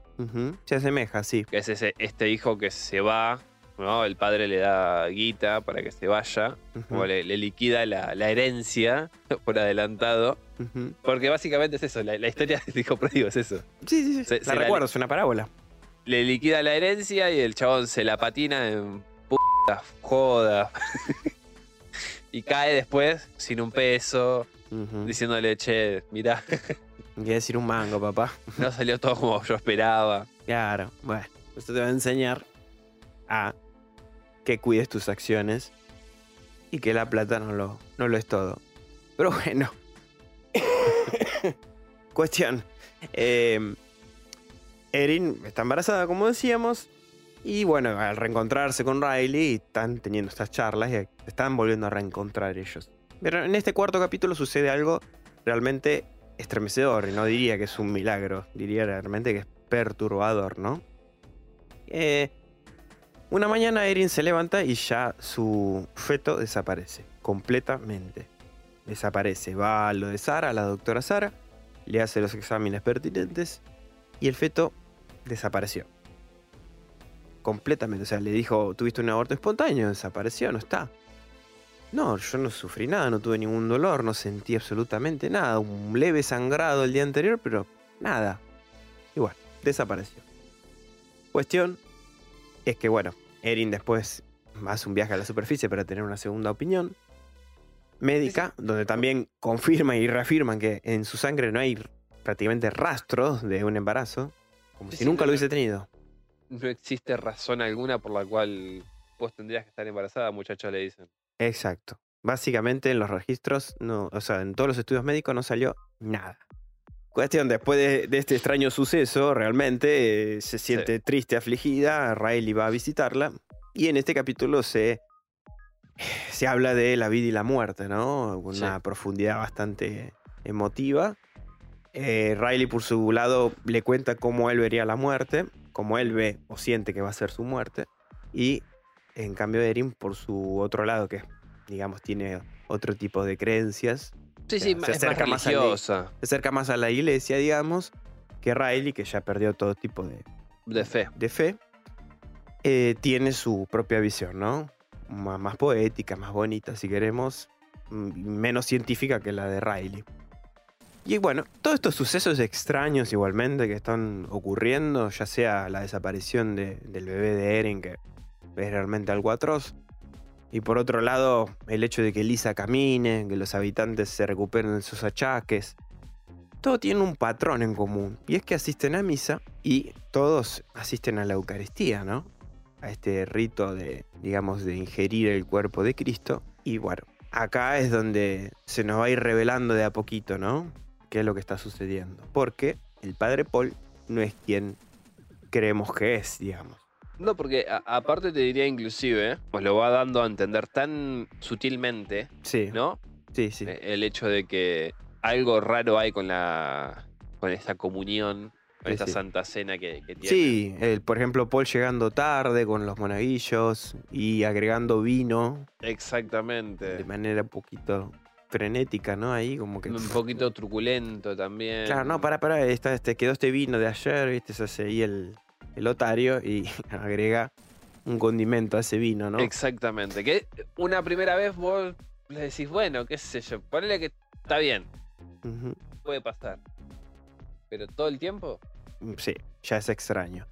Se asemeja, sí. Que es ese, este hijo que se va, ¿no? El padre le da guita para que se vaya. Ujú, Como le, le liquida la, la herencia (laughs) por adelantado. Porque básicamente es eso, la, la historia del hijo pródigo es eso. Sí, sí, sí. Se- la se la recuerdo, es una parábola. Le liquida la herencia y el chabón se la patina en joda. (laughs) y cae después sin un peso, diciéndole, che, mirá, (laughs) Quiere decir un mango, papá. (laughs) no salió todo como yo esperaba. Claro, bueno. Esto te va a enseñar a que cuides tus acciones y que la plata no lo, no lo es todo. Pero bueno. Cuestión. Eh, Erin está embarazada, como decíamos. Y bueno, al reencontrarse con Riley, están teniendo estas charlas y están volviendo a reencontrar ellos. Pero en este cuarto capítulo sucede algo realmente estremecedor. Y no diría que es un milagro, diría realmente que es perturbador, ¿no? Eh, una mañana Erin se levanta y ya su feto desaparece, completamente. Desaparece. Va a lo de Sara, a la doctora Sara, le hace los exámenes pertinentes y el feto desapareció. Completamente. O sea, le dijo, tuviste un aborto espontáneo, desapareció, no está. No, yo no sufrí nada, no tuve ningún dolor, no sentí absolutamente nada. Un leve sangrado el día anterior, pero nada. Igual, desapareció. Cuestión es que, bueno, Erin después hace un viaje a la superficie para tener una segunda opinión médica, donde también confirman y reafirman que en su sangre no hay prácticamente rastros de un embarazo, como Sí, si nunca lo hubiese tenido. No existe razón alguna por la cual vos tendrías que estar embarazada, muchacha, le dicen. Exacto. Básicamente en los registros, no, o sea, en todos los estudios médicos no salió nada. Cuestión, después de, de este extraño suceso, realmente eh, se siente triste, afligida, Riley va a visitarla y en este capítulo se, se habla de la vida y la muerte, ¿no? Con Sí. una profundidad bastante emotiva. Eh, Riley por su lado le cuenta cómo él vería la muerte, cómo él ve o siente que va a ser su muerte. Y en cambio Erin por su otro lado, que digamos tiene otro tipo de creencias, Sí, Se sí, es más acerca más religiosa, se acerca más a la iglesia, digamos, que Riley, que ya perdió todo tipo de, de fe. de fe, eh, tiene su propia visión, ¿no? Má- Más, poética, más bonita, si queremos, mm, menos científica que la de Riley. Y bueno, todos estos sucesos extraños igualmente que están ocurriendo, ya sea la desaparición de- del bebé de Eren, que es realmente algo atroz, y por otro lado, el hecho de que Lisa camine, que los habitantes se recuperen de sus achaques, todo tiene un patrón en común, y es que asisten a misa y todos asisten a la Eucaristía, ¿no? A este rito de, digamos, de ingerir el cuerpo de Cristo. Y bueno, acá es donde se nos va a ir revelando de a poquito, ¿no? ¿Qué es lo que está sucediendo? Porque el padre Paul no es quien creemos que es, digamos. No, porque aparte te diría inclusive, pues lo va dando a entender tan sutilmente, Sí, ¿no? sí, sí. Eh, El hecho de que algo raro hay con la con esta comunión, con Sí, esta sí. santa cena que, que tiene. Sí, el- por ejemplo, Paul llegando tarde con los monaguillos y agregando vino de Exactamente. manera un poquito frenética, ¿no? Ahí como que... Un poquito truculento también. Claro, no, para, para, esta, este, quedó este vino de ayer, ¿viste? Se hace ahí el, el otario y (laughs) agrega un condimento a ese vino, ¿no? Exactamente. Que una primera vez vos le decís, bueno, qué sé yo, ponele que está bien, puede pasar. Pero todo el tiempo, Mm, Sí, ya es extraño.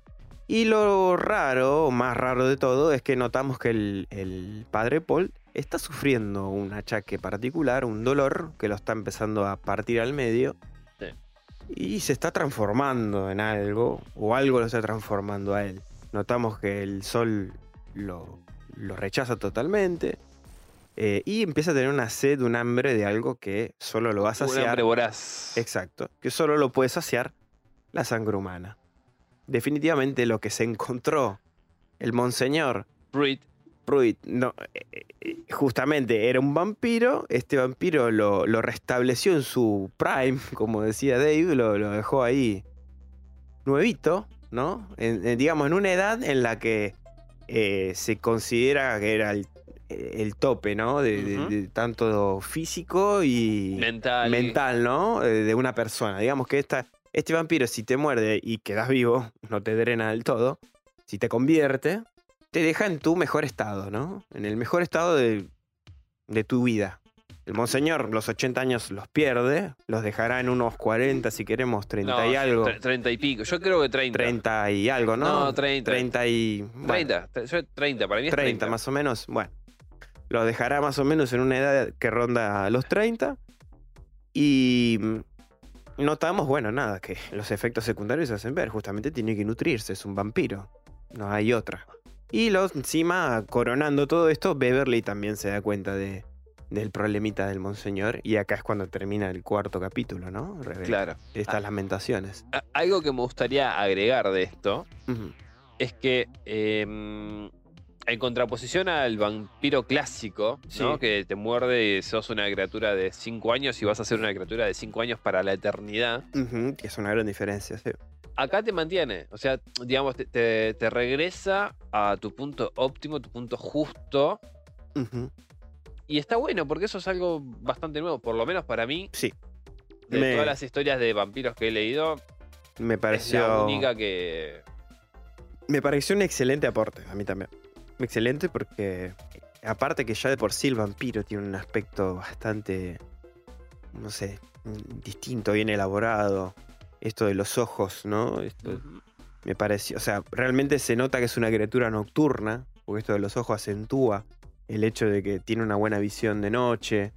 Y lo raro, o más raro de todo, es que notamos que el, el padre Paul está sufriendo un achaque particular, un dolor que lo está empezando a partir al medio. Sí. Y se está transformando en algo, o algo lo está transformando a él. Notamos que el sol lo, lo rechaza totalmente. eh, y empieza a tener una sed, un hambre de algo que solo lo va a un saciar. hambre voraz. Exacto, que solo lo puede saciar la sangre humana. Definitivamente lo que se encontró el monseñor Pruitt, no, eh, eh, justamente era un vampiro, este vampiro lo, lo restableció en su prime, (laughs) como decía Dave, lo, lo dejó ahí nuevito, ¿no? En- en, digamos, en una edad en la que eh, se considera que era el, el tope, ¿no? De, tanto físico y mental. mental, ¿no? De una persona. Digamos que esta, este vampiro, si te muerde y quedas vivo, no te drena del todo, si te convierte, te deja en tu mejor estado, ¿no? En el mejor estado de, de tu vida. El monseñor los 80 años los pierde, los dejará en unos 40, si queremos, 30 No, y algo. tre- 30 y pico. Yo creo que 30. 30 y algo, ¿no? No, 30. 30 y... bueno, 30. tre- yo 30, para mí es 30, 30. más o menos. Bueno, lo dejará más o menos en una edad que ronda los 30. Y notamos, bueno, nada, que los efectos secundarios se hacen ver. Justamente tiene que nutrirse, es un vampiro. No hay otra. Y lo, encima, coronando todo esto, Beverly también se da cuenta de, del problemita del monseñor. Y acá es cuando termina el cuarto capítulo, ¿no? Revela Claro. Estas lamentaciones. Algo que me gustaría agregar de esto es que em, en contraposición al vampiro clásico, ¿no? Que te muerde y sos una criatura de 5 años y vas a ser una criatura de 5 años para la eternidad, que es una gran diferencia, sí. Acá te mantiene. O sea, digamos, te, te- te regresa a tu punto óptimo, tu punto justo. Y está bueno porque eso es algo bastante nuevo, por lo menos para mí. Sí. De Me- todas las historias de vampiros que he leído, Me es la pareció... única que... Me pareció un excelente aporte, a mí también. Excelente porque, aparte que ya de por sí el vampiro tiene un aspecto bastante, no sé, distinto, bien elaborado. Esto de los ojos, ¿no? Esto me pareció, o sea, realmente se nota que es una criatura nocturna, porque esto de los ojos acentúa el hecho de que tiene una buena visión de noche,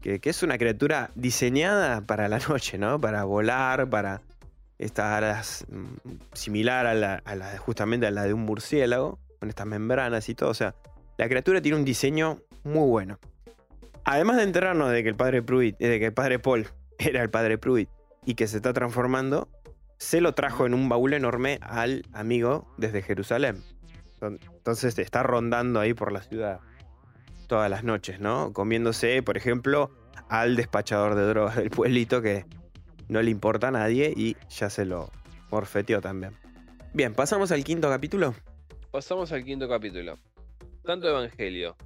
que, que es una criatura diseñada para la (laughs) noche, ¿no? Para volar, para estar as- mm, similar a la, a la- justamente a la de un murciélago, con estas membranas y todo. O sea, la criatura tiene un diseño muy bueno. Además de enterarnos de que el padre Pruitt, eh, de que el padre Paul (laughs) era el padre Pruitt y que se está transformando, se lo trajo en un baúl enorme al amigo desde Jerusalén. Entonces está rondando ahí por la ciudad todas las noches, ¿no? Comiéndose, por ejemplo, al despachador de drogas del pueblito que no le importa a nadie y ya se lo morfeteó también. Bien, pasamos al quinto capítulo. Pasamos al quinto capítulo. Tanto Evangelio.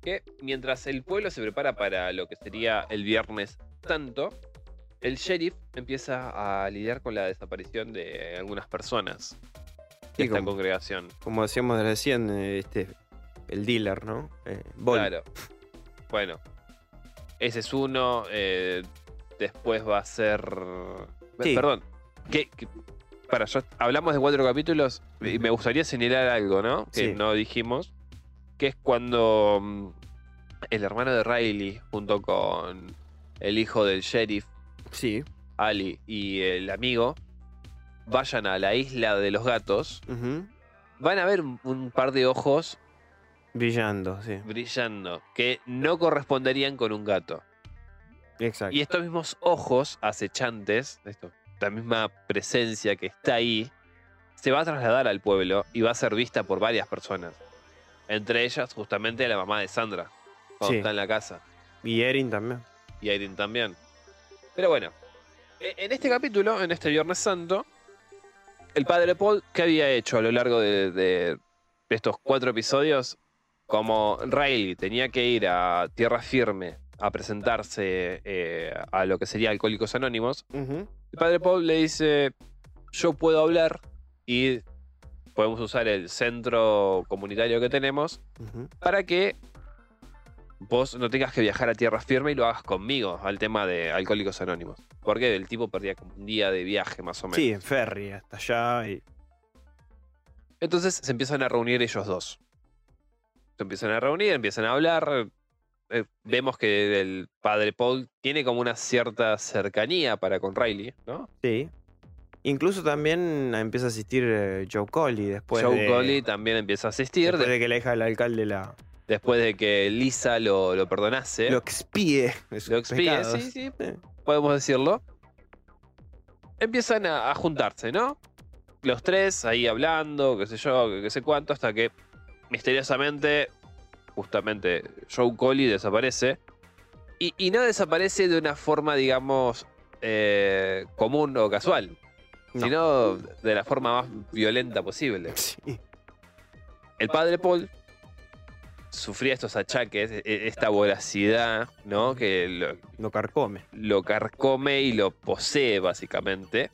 Que mientras el pueblo se prepara para lo que sería el viernes tanto, el sheriff empieza a lidiar con la desaparición de algunas personas de Sí, esta como- congregación. Como decíamos recién, eh, este, el dealer, ¿no? Eh. Claro. Bueno, ese es uno. eh, después va a ser. Sí. Perdón. ¿qué, qué- para, yo, hablamos de cuatro capítulos y me gustaría señalar algo, ¿no? Que Sí. no dijimos. Que es cuando mm, el hermano de Riley, junto con el hijo del sheriff, Sí. Ali, y el amigo, vayan a la isla de los gatos. Van a ver un- par de ojos Brillando, sí. brillando que no corresponderían con un gato. Exacto. Y estos mismos ojos acechantes, esto, la misma presencia que está ahí, se va a trasladar al pueblo y va a ser vista por varias personas. Entre ellas, justamente, la mamá de Sandra, cuando Sí. está en la casa. Y Erin también. Y Irene también. Pero bueno, E- En este capítulo, en este Viernes Santo, el padre Paul, ¿qué había hecho a lo largo de, de estos cuatro episodios? Como Riley tenía que ir a tierra firme a presentarse eh, a lo que sería Alcohólicos Anónimos, el padre Paul le dice, yo puedo hablar y podemos usar el centro comunitario que tenemos para que vos no tengas que viajar a tierra firme y lo hagas conmigo al tema de Alcohólicos Anónimos. Porque el tipo perdía como un día de viaje más o menos. Sí, en ferry hasta allá. Y... Entonces se empiezan a reunir ellos dos. Se empiezan a reunir, empiezan a hablar. Eh, vemos que el padre Paul tiene como una cierta cercanía para con Riley, ¿no? Sí. Incluso también empieza a asistir eh, Joe Coley después Joe de... Coley también empieza a asistir después de- de que la hija del alcalde la, después de que Lisa lo, lo perdonase. lo expíe Lo expíe, pecados. sí, sí, podemos decirlo. Empiezan a, a juntarse, ¿no? Los tres ahí hablando, qué sé yo, qué sé cuánto, hasta que misteriosamente, justamente, Joe Coley desaparece. Y, y no desaparece de una forma, digamos, eh, común o casual, no. sino de la forma más violenta posible. Sí. El padre Paul sufría estos achaques, e- e- esta voracidad, ¿no? Que lo, Lo carcome. lo carcome y lo posee básicamente.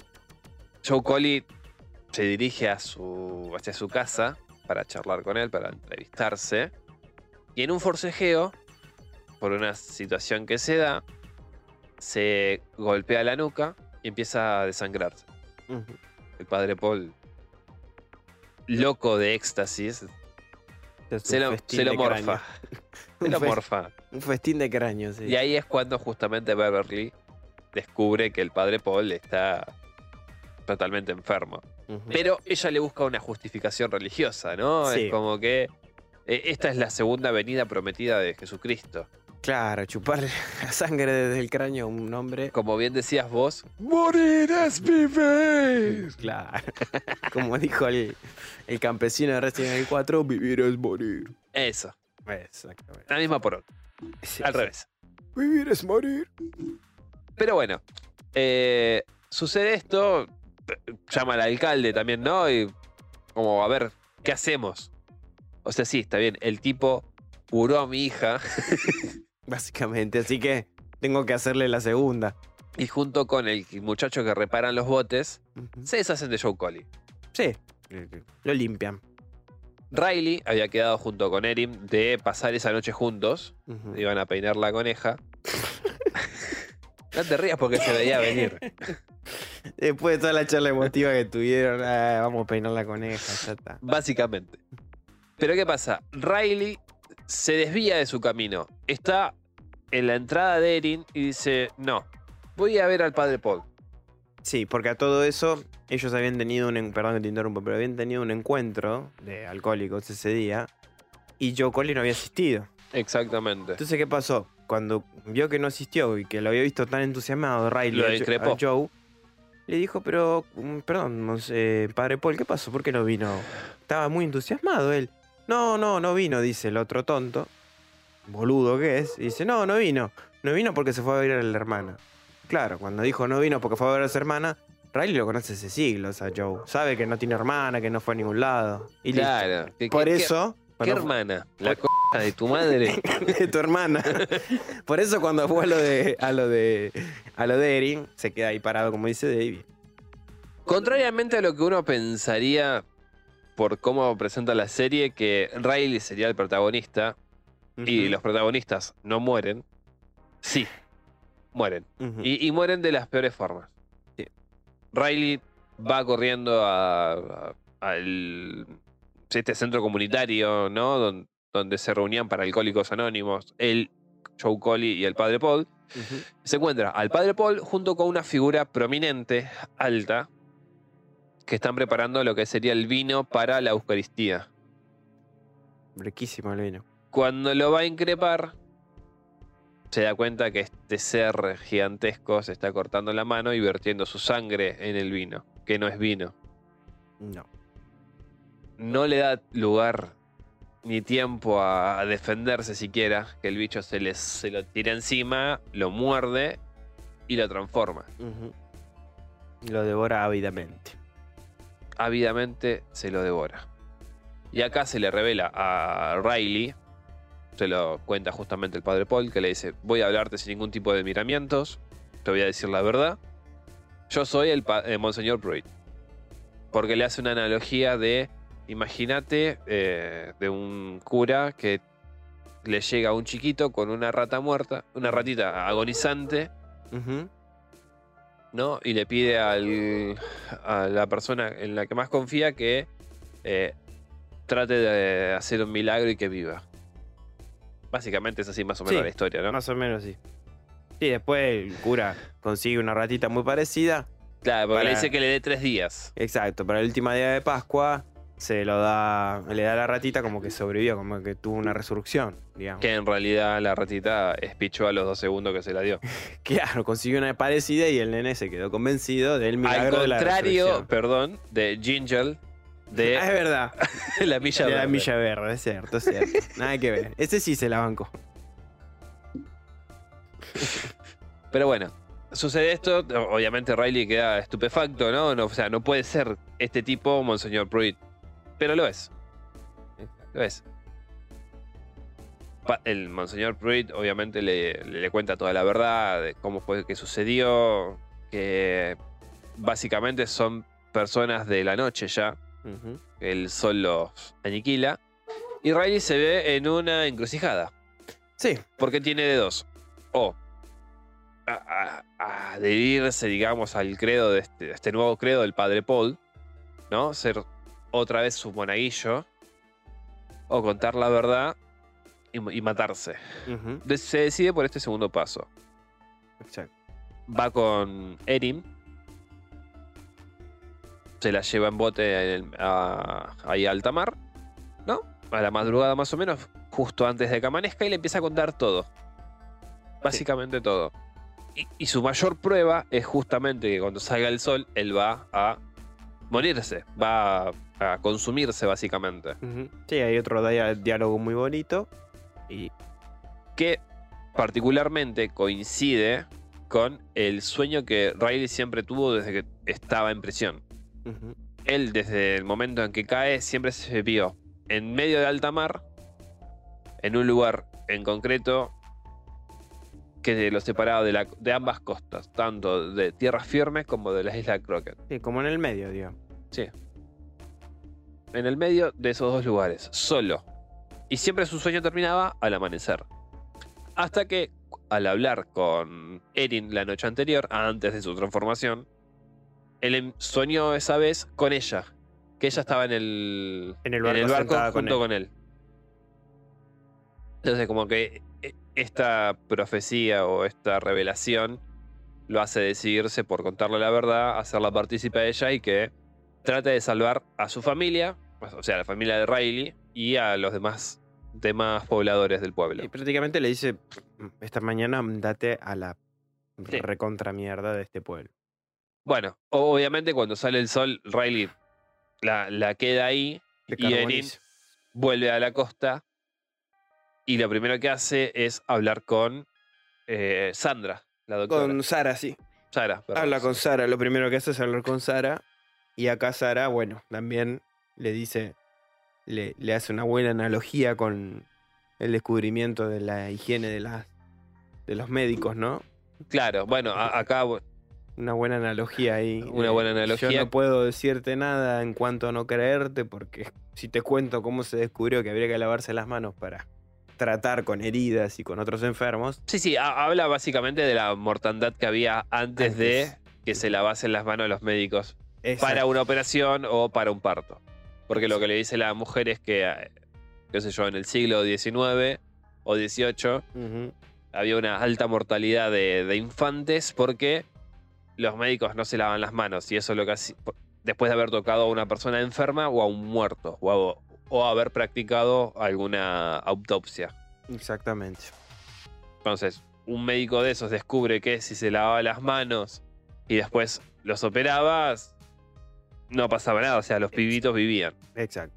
Joe Coley se dirige a su, hacia su casa para charlar con él, para entrevistarse. Y en un forcejeo, por una situación que se da, se golpea la nuca y empieza a desangrarse. El padre Paul, loco de éxtasis, Es se lo, (laughs) se morfa. Se lo morfa. Un festín de cráneo, sí. Y ahí es cuando justamente Beverly descubre que el padre Paul está totalmente enfermo. Pero ella le busca una justificación religiosa, ¿no? Sí. Es como que eh, esta es la segunda venida prometida de Jesucristo. Claro, chuparle (laughs) la sangre desde el cráneo a un hombre. Como bien decías vos, morir es vivir. (laughs) Claro. (laughs) Como dijo el, el campesino de Resident Evil 4, vivir es morir. Eso, Exactamente. la misma por otro, Sí, al sí. revés. Vivir es morir. Pero bueno, eh, sucede esto, llama al alcalde también, ¿no? Y como, a ver, ¿qué hacemos? O sea, sí, está bien, el tipo curó a mi hija Básicamente, así que tengo que hacerle la segunda. y junto con el muchacho que reparan los botes, se deshacen de Joe Coley. Sí, lo limpian. Riley había quedado junto con Erin de pasar esa noche juntos. Iban a peinar la coneja. no te rías porque se veía venir. Después de toda la charla emotiva que tuvieron, ah, vamos a peinar la coneja, ya está. Básicamente. Pero ¿qué pasa? Riley se desvía de su camino. Está en la entrada de Erin y dice, no, voy a ver al padre Paul. Sí, porque a todo eso, ellos habían tenido un. Perdón que te interrumpo, pero habían tenido un encuentro de alcohólicos ese día. Y Joe Coley no había asistido. Exactamente. Entonces, ¿qué pasó? Cuando vio que no asistió y que lo había visto tan entusiasmado, Riley, Lo discrepó. a Joe, le dijo, pero, mm, perdón, no sé, padre Paul, ¿qué pasó? ¿Por qué no vino? Estaba muy entusiasmado él. No, no, no vino, dice el otro tonto, boludo que es. Y dice, no, no vino. No vino porque se fue a ver a la hermana. Claro, cuando dijo no vino porque fue a ver a su hermana, Riley lo conoce hace siglos a Joe. Sabe que no tiene hermana, que no fue a ningún lado. Y listo. Claro. ¿Qué- Por qué- eso... ¿Qué hermana? La (laughs) c de tu madre. de tu hermana. Por eso cuando fue a lo de a lo de a lo de Erin, se queda ahí parado como dice David. Contrariamente a lo que uno pensaría por cómo presenta la serie, que Riley sería el protagonista y los protagonistas no mueren, sí, mueren. Y, y mueren de las peores formas. Sí. Riley va corriendo a, este centro comunitario, ¿no? Don- donde se reunían para alcohólicos anónimos, él, Joe Coley y el padre Paul. Se encuentra al padre Paul junto con una figura prominente, alta, que están preparando lo que sería el vino para la Eucaristía. Riquísimo el vino. Cuando lo va a increpar, se da cuenta que este ser gigantesco se está cortando la mano y vertiendo su sangre en el vino, que no es vino. No. No le da lugar ni tiempo a, defenderse siquiera, que el bicho se, les, se lo tira encima, lo muerde y lo transforma. Ujú. Lo devora ávidamente. ávidamente se lo devora. Y acá se le revela a Riley, se lo cuenta justamente el padre Paul, que le dice, voy a hablarte sin ningún tipo de miramientos, te voy a decir la verdad. Yo soy el eh, Monseñor Pruitt. Porque le hace una analogía de, imagínate, eh, de un cura que le llega a un chiquito con una rata muerta, una ratita agonizante. ¿no? Y le pide al- a la persona en la que más confía que eh, trate de hacer un milagro y que viva. Básicamente es así más o menos Sí, la historia, ¿no? Más o menos sí. Sí, después el cura consigue una ratita muy parecida. Claro, porque le dice que le dé tres días. Exacto, para el último día de Pascua se lo da, le da a la ratita como que sobrevivió, como que tuvo una resurrección, digamos. Que en realidad la ratita espichó a los dos segundos que se la dio. (laughs) Claro, consiguió una parecida y el nene se quedó convencido del Al milagro de la contrario, resurrección. perdón, de Ginger de Ah, es verdad, (laughs) la Milla de la Verde. Milla Verde, es cierto, es cierto. (laughs) Nada que ver. Ese sí se la bancó. Pero bueno, sucede esto. Obviamente Riley queda estupefacto, ¿no? no o sea, no puede ser este tipo Monseñor Pruitt. Pero lo es. Lo es. El Monseñor Pruitt obviamente le, le cuenta toda la verdad de cómo fue que sucedió. Que básicamente son personas de la noche ya. El sol los aniquila. Y Riley se ve en una encrucijada. Sí, Porque tiene de dos. O a- adherirse, digamos, al credo de este, de este nuevo credo del padre Paul, ¿no? Ser otra vez su monaguillo. O contar la verdad y, y matarse. Se decide por este segundo paso. exacto. Va con Erin. Se la lleva en bote en el- a- ahí a alta mar, ¿no? A la madrugada más o menos, justo antes de que amanezca, y le empieza a contar todo. Básicamente todo. Y, y su mayor prueba es justamente que cuando salga el sol, él va a morirse, va a, a consumirse básicamente. Sí, hay otro dia- diálogo muy bonito. Y Que particularmente coincide con el sueño que Riley siempre tuvo desde que estaba en prisión. Él desde el momento en que cae siempre se vio en medio de alta mar, en un lugar en concreto que lo separaba de, la- de ambas costas, tanto de tierra firme como de la isla Crockett. sí, como en el medio, digamos. Sí. En el medio de esos dos lugares, solo. Y siempre su sueño terminaba al amanecer. Hasta que, al hablar con Erin la noche anterior, antes de su transformación, él em- soñó esa vez con ella. Que ella estaba en el, En el barco junto él. con él. Entonces, como que eh, esta profecía o esta revelación lo hace decidirse por contarle la verdad, hacerla partícipe a ella y que trate de salvar a su familia, o sea, a la familia de Riley y a los demás, demás pobladores del pueblo. Y prácticamente le dice, esta mañana andate a la Sí. recontra mierda de este pueblo. Bueno, obviamente cuando sale el sol, Riley la, la queda ahí, Y Erin vuelve a la costa y lo primero que hace es hablar con eh, Sandra, la doctora. Con Sara, sí. Sara, perdón. Habla con Sara, lo primero que hace es hablar con Sara. Y acá Sara, bueno, también le dice, le, le hace una buena analogía con el descubrimiento de la higiene de, las de los médicos, ¿no? Claro, bueno, a- acá Una buena analogía ahí. (laughs) Una de, buena analogía. Yo no puedo decirte nada en cuanto a no creerte, porque si te cuento cómo se descubrió que habría que lavarse las manos para tratar con heridas y con otros enfermos. Sí, sí, ha- habla básicamente de la mortandad que había antes, de que se lavasen las manos los médicos para una operación o para un parto. Porque lo que le dice la mujer es que, eh, qué sé yo, en el siglo XIX o XVIII había una alta mortalidad de, de infantes porque los médicos no se lavan las manos y eso es lo que hacía- después de haber tocado a una persona enferma o a un muerto o, a- o haber practicado alguna autopsia. Exactamente. Entonces, un médico de esos descubre que si se lavaba las manos y después los operaba, no pasaba nada, o sea, los pibitos vivían. Exacto.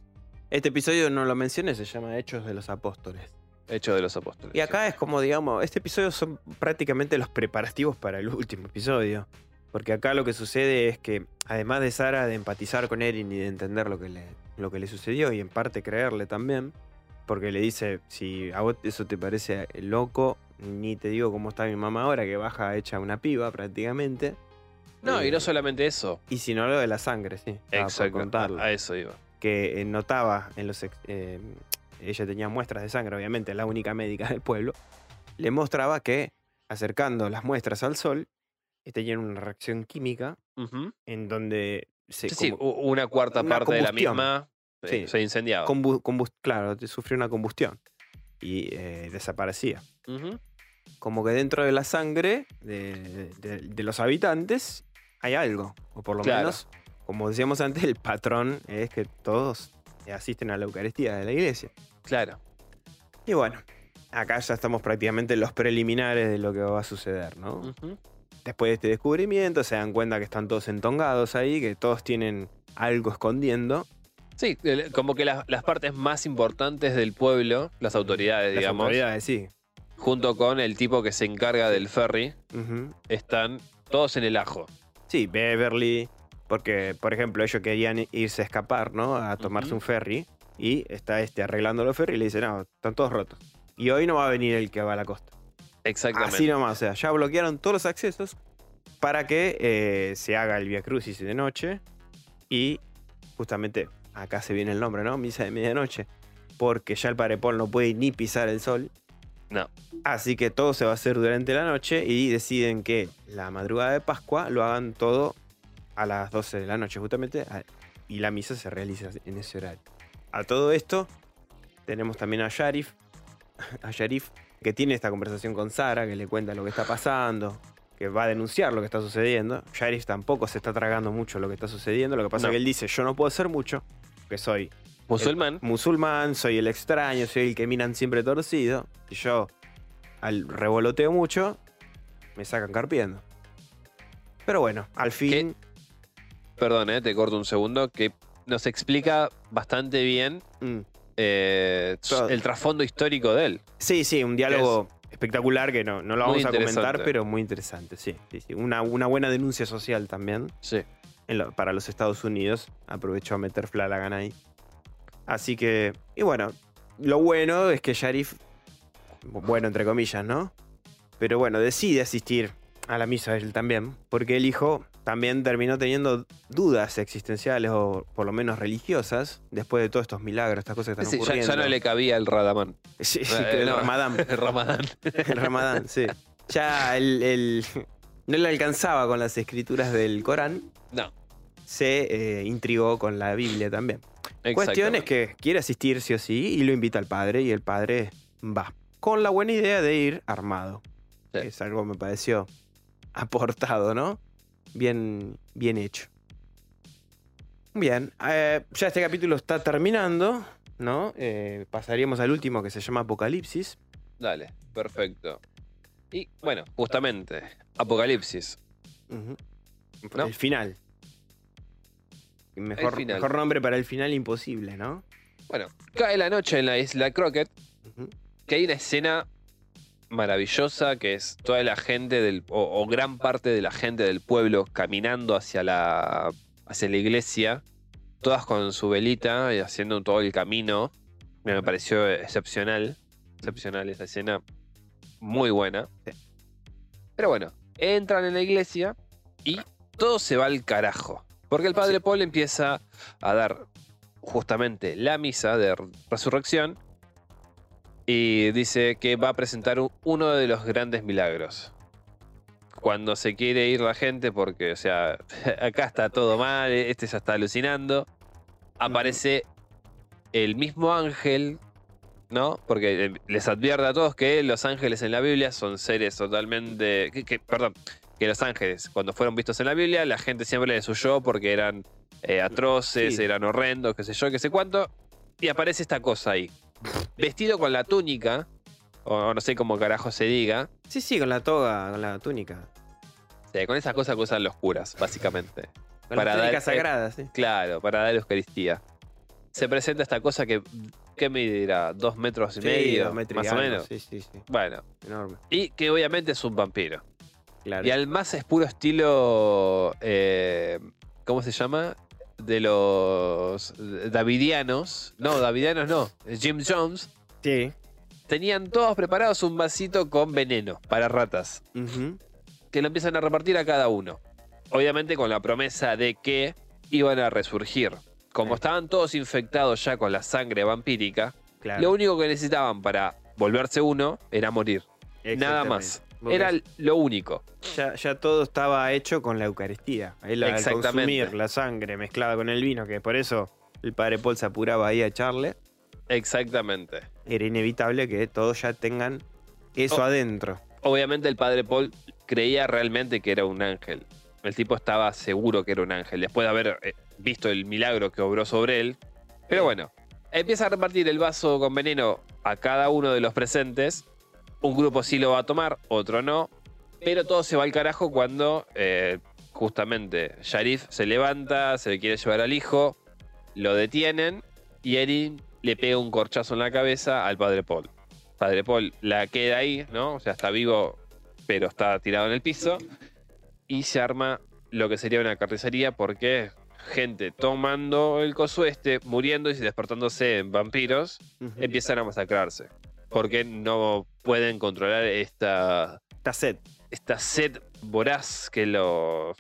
Este episodio no lo mencioné, se llama Hechos de los Apóstoles. Hecho de los apóstoles. Y acá es como, digamos, este episodio son prácticamente los preparativos para el último episodio. Porque acá lo que sucede es que, además de Sara de empatizar con Erin y de entender lo que le, lo que le sucedió y en parte creerle también, porque le dice, si a vos eso te parece loco, ni te digo cómo está mi mamá ahora, que baja hecha una piba prácticamente. No, y Eh, no solamente eso. Y si no lo de la sangre, sí. Exacto. contarlo. A, eso iba. que eh, notaba en los... eh, ella tenía muestras de sangre, obviamente, la única médica del pueblo. Le mostraba que acercando las muestras al sol, eh, tenían una reacción química en donde se Sí, sí, una cuarta una parte de la misma sí, Sí. se incendiaba. combu- claro, sufrió una combustión y eh, desaparecía. Como que dentro de la sangre de, de- de los habitantes hay algo, o por lo Claro. menos, como decíamos antes, el patrón es que todos asisten a la Eucaristía de la iglesia. Claro. Y bueno, acá ya estamos prácticamente en los preliminares de lo que va a suceder, ¿no? Ujú. Después de este descubrimiento se dan cuenta que están todos entongados ahí, que todos tienen algo escondiendo. Sí, como que las, las partes más importantes del pueblo, las autoridades, Las digamos, autoridades, sí. junto con el tipo que se encarga del ferry, están todos en el ajo. Sí, Beverly, porque, por ejemplo, ellos querían irse a escapar, ¿no? A tomarse un ferry. Y está este arreglando los ferry y le dice, no, están todos rotos. Y hoy no va a venir el que va a la costa. Exactamente. Así nomás, o sea, ya bloquearon todos los accesos para que eh, se haga el Via Crucis de noche. Y justamente acá se viene el nombre, ¿no? Misa de medianoche. Porque ya el Padre Paul no puede ni pisar el sol. No. Así que todo se va a hacer durante la noche y deciden que la madrugada de Pascua lo hagan todo a las 12 de la noche, justamente. Y la misa se realiza en ese horario. A todo esto, tenemos también a Sharif, a Sharif, que tiene esta conversación con Sara, que le cuenta lo que está pasando, que va a denunciar lo que está sucediendo. Sharif tampoco se está tragando mucho lo que está sucediendo. Lo que pasa No. es que él dice: Yo no puedo hacer mucho, que soy Musulmán. musulmán, soy el extraño, soy el que miran siempre torcido. Y yo, al revoloteo mucho, me sacan carpiendo. Pero bueno, al fin. Perdón, eh, te corto un segundo, que nos explica bastante bien mm, eh, el trasfondo histórico de él. Sí, sí, un diálogo espectacular que no, no lo vamos a comentar, pero muy interesante, sí. sí, sí. Una, una buena denuncia social también Sí. en lo- para los Estados Unidos. Aprovechó a meter Flanagan ahí. Así que, y bueno, lo bueno es que Sharif, bueno, entre comillas, ¿no? Pero bueno, decide asistir a la misa él también, porque el hijo también terminó teniendo dudas existenciales o por lo menos religiosas después de todos estos milagros, estas cosas que están Sí, ya, ocurriendo. ya no le cabía el Radamán. Sí, sí, Eh, (laughs) el no. Ramadán. El Ramadán. (laughs) El Ramadán, sí. Ya el, el- no le alcanzaba con las escrituras del Corán, No. se eh, intrigó con la Biblia también. Cuestión es que quiere asistir sí o sí y lo invita al padre y el padre va. Con la buena idea de ir armado. Sí. Es algo que me pareció aportado, ¿no? Bien, bien hecho. Bien, eh, ya este capítulo está terminando, ¿no? Eh, pasaríamos al último que se llama Apocalipsis. Dale, perfecto. Y bueno, justamente, Apocalipsis. ¿No? El final. Mejor, final. mejor nombre para el final imposible, ¿no? Bueno, cae la noche en la isla Crockett, que hay una escena maravillosa que es toda la gente del, o, o gran parte de la gente del pueblo caminando hacia la, hacia la iglesia, todas con su velita y haciendo todo el camino. Me pareció excepcional, excepcional esa escena, muy buena. Pero bueno, entran en la iglesia y todo se va al carajo. Porque el padre Paul empieza a dar justamente la misa de resurrección y dice que va a presentar uno de los grandes milagros. Cuando se quiere ir la gente, porque, o sea, (laughs) acá está todo mal, este ya está alucinando, aparece el mismo ángel, ¿no? Porque eh, les advierte a todos que los ángeles en la Biblia son seres totalmente. que- que- perdón, que los ángeles, cuando fueron vistos en la Biblia, la gente siempre les huyó porque eran eh, atroces, Sí. eran horrendos, qué sé yo, qué sé cuánto. Y aparece esta cosa ahí. Vestido con la túnica, o no sé cómo carajo se diga, Sí, sí, con la toga, con la túnica. eh, con esas cosas que usan los curas, básicamente. Con Para la dar- túnica eh, sagrada, sí. Claro, para dar Eucaristía. Se presenta esta cosa que, ¿qué me dirá? ¿Dos metros y Sí, medio? dos metros y más o menos. Sí, sí, sí. Bueno, Enorme. y que obviamente es un vampiro. Claro. Y al más es puro estilo. eh, ¿Cómo se llama? De los Davidianos. No, Davidianos no. Jim Jones. Sí. Tenían todos preparados un vasito con veneno para ratas. Que lo empiezan a repartir a cada uno. Obviamente con la promesa de que iban a resurgir. Como estaban todos infectados ya con la sangre vampírica, Claro. lo único que necesitaban para volverse uno era morir. Nada más. Porque Era lo único. Ya, ya todo estaba hecho con la Eucaristía. La, al consumir la sangre mezclada con el vino, que por eso el padre Paul se apuraba ahí a echarle, Exactamente. era inevitable que todos ya tengan eso Oh. adentro. Obviamente el padre Paul creía realmente que era un ángel. El tipo estaba seguro que era un ángel, después de haber eh, visto el milagro que obró sobre él. Pero bueno, empieza a repartir el vaso con veneno a cada uno de los presentes. Un grupo sí lo va a tomar, otro no. Pero todo se va al carajo cuando eh, justamente Sharif se levanta, se le quiere llevar al hijo, lo detienen y Erin le pega un corchazo en la cabeza al padre Paul. Padre Paul la queda ahí, ¿no? O sea, está vivo, pero está tirado en el piso. Y se arma lo que sería una carnicería porque gente tomando el coso este, muriendo y despertándose en vampiros, empiezan a masacrarse. Porque no pueden controlar esta, Está set. esta sed voraz que los,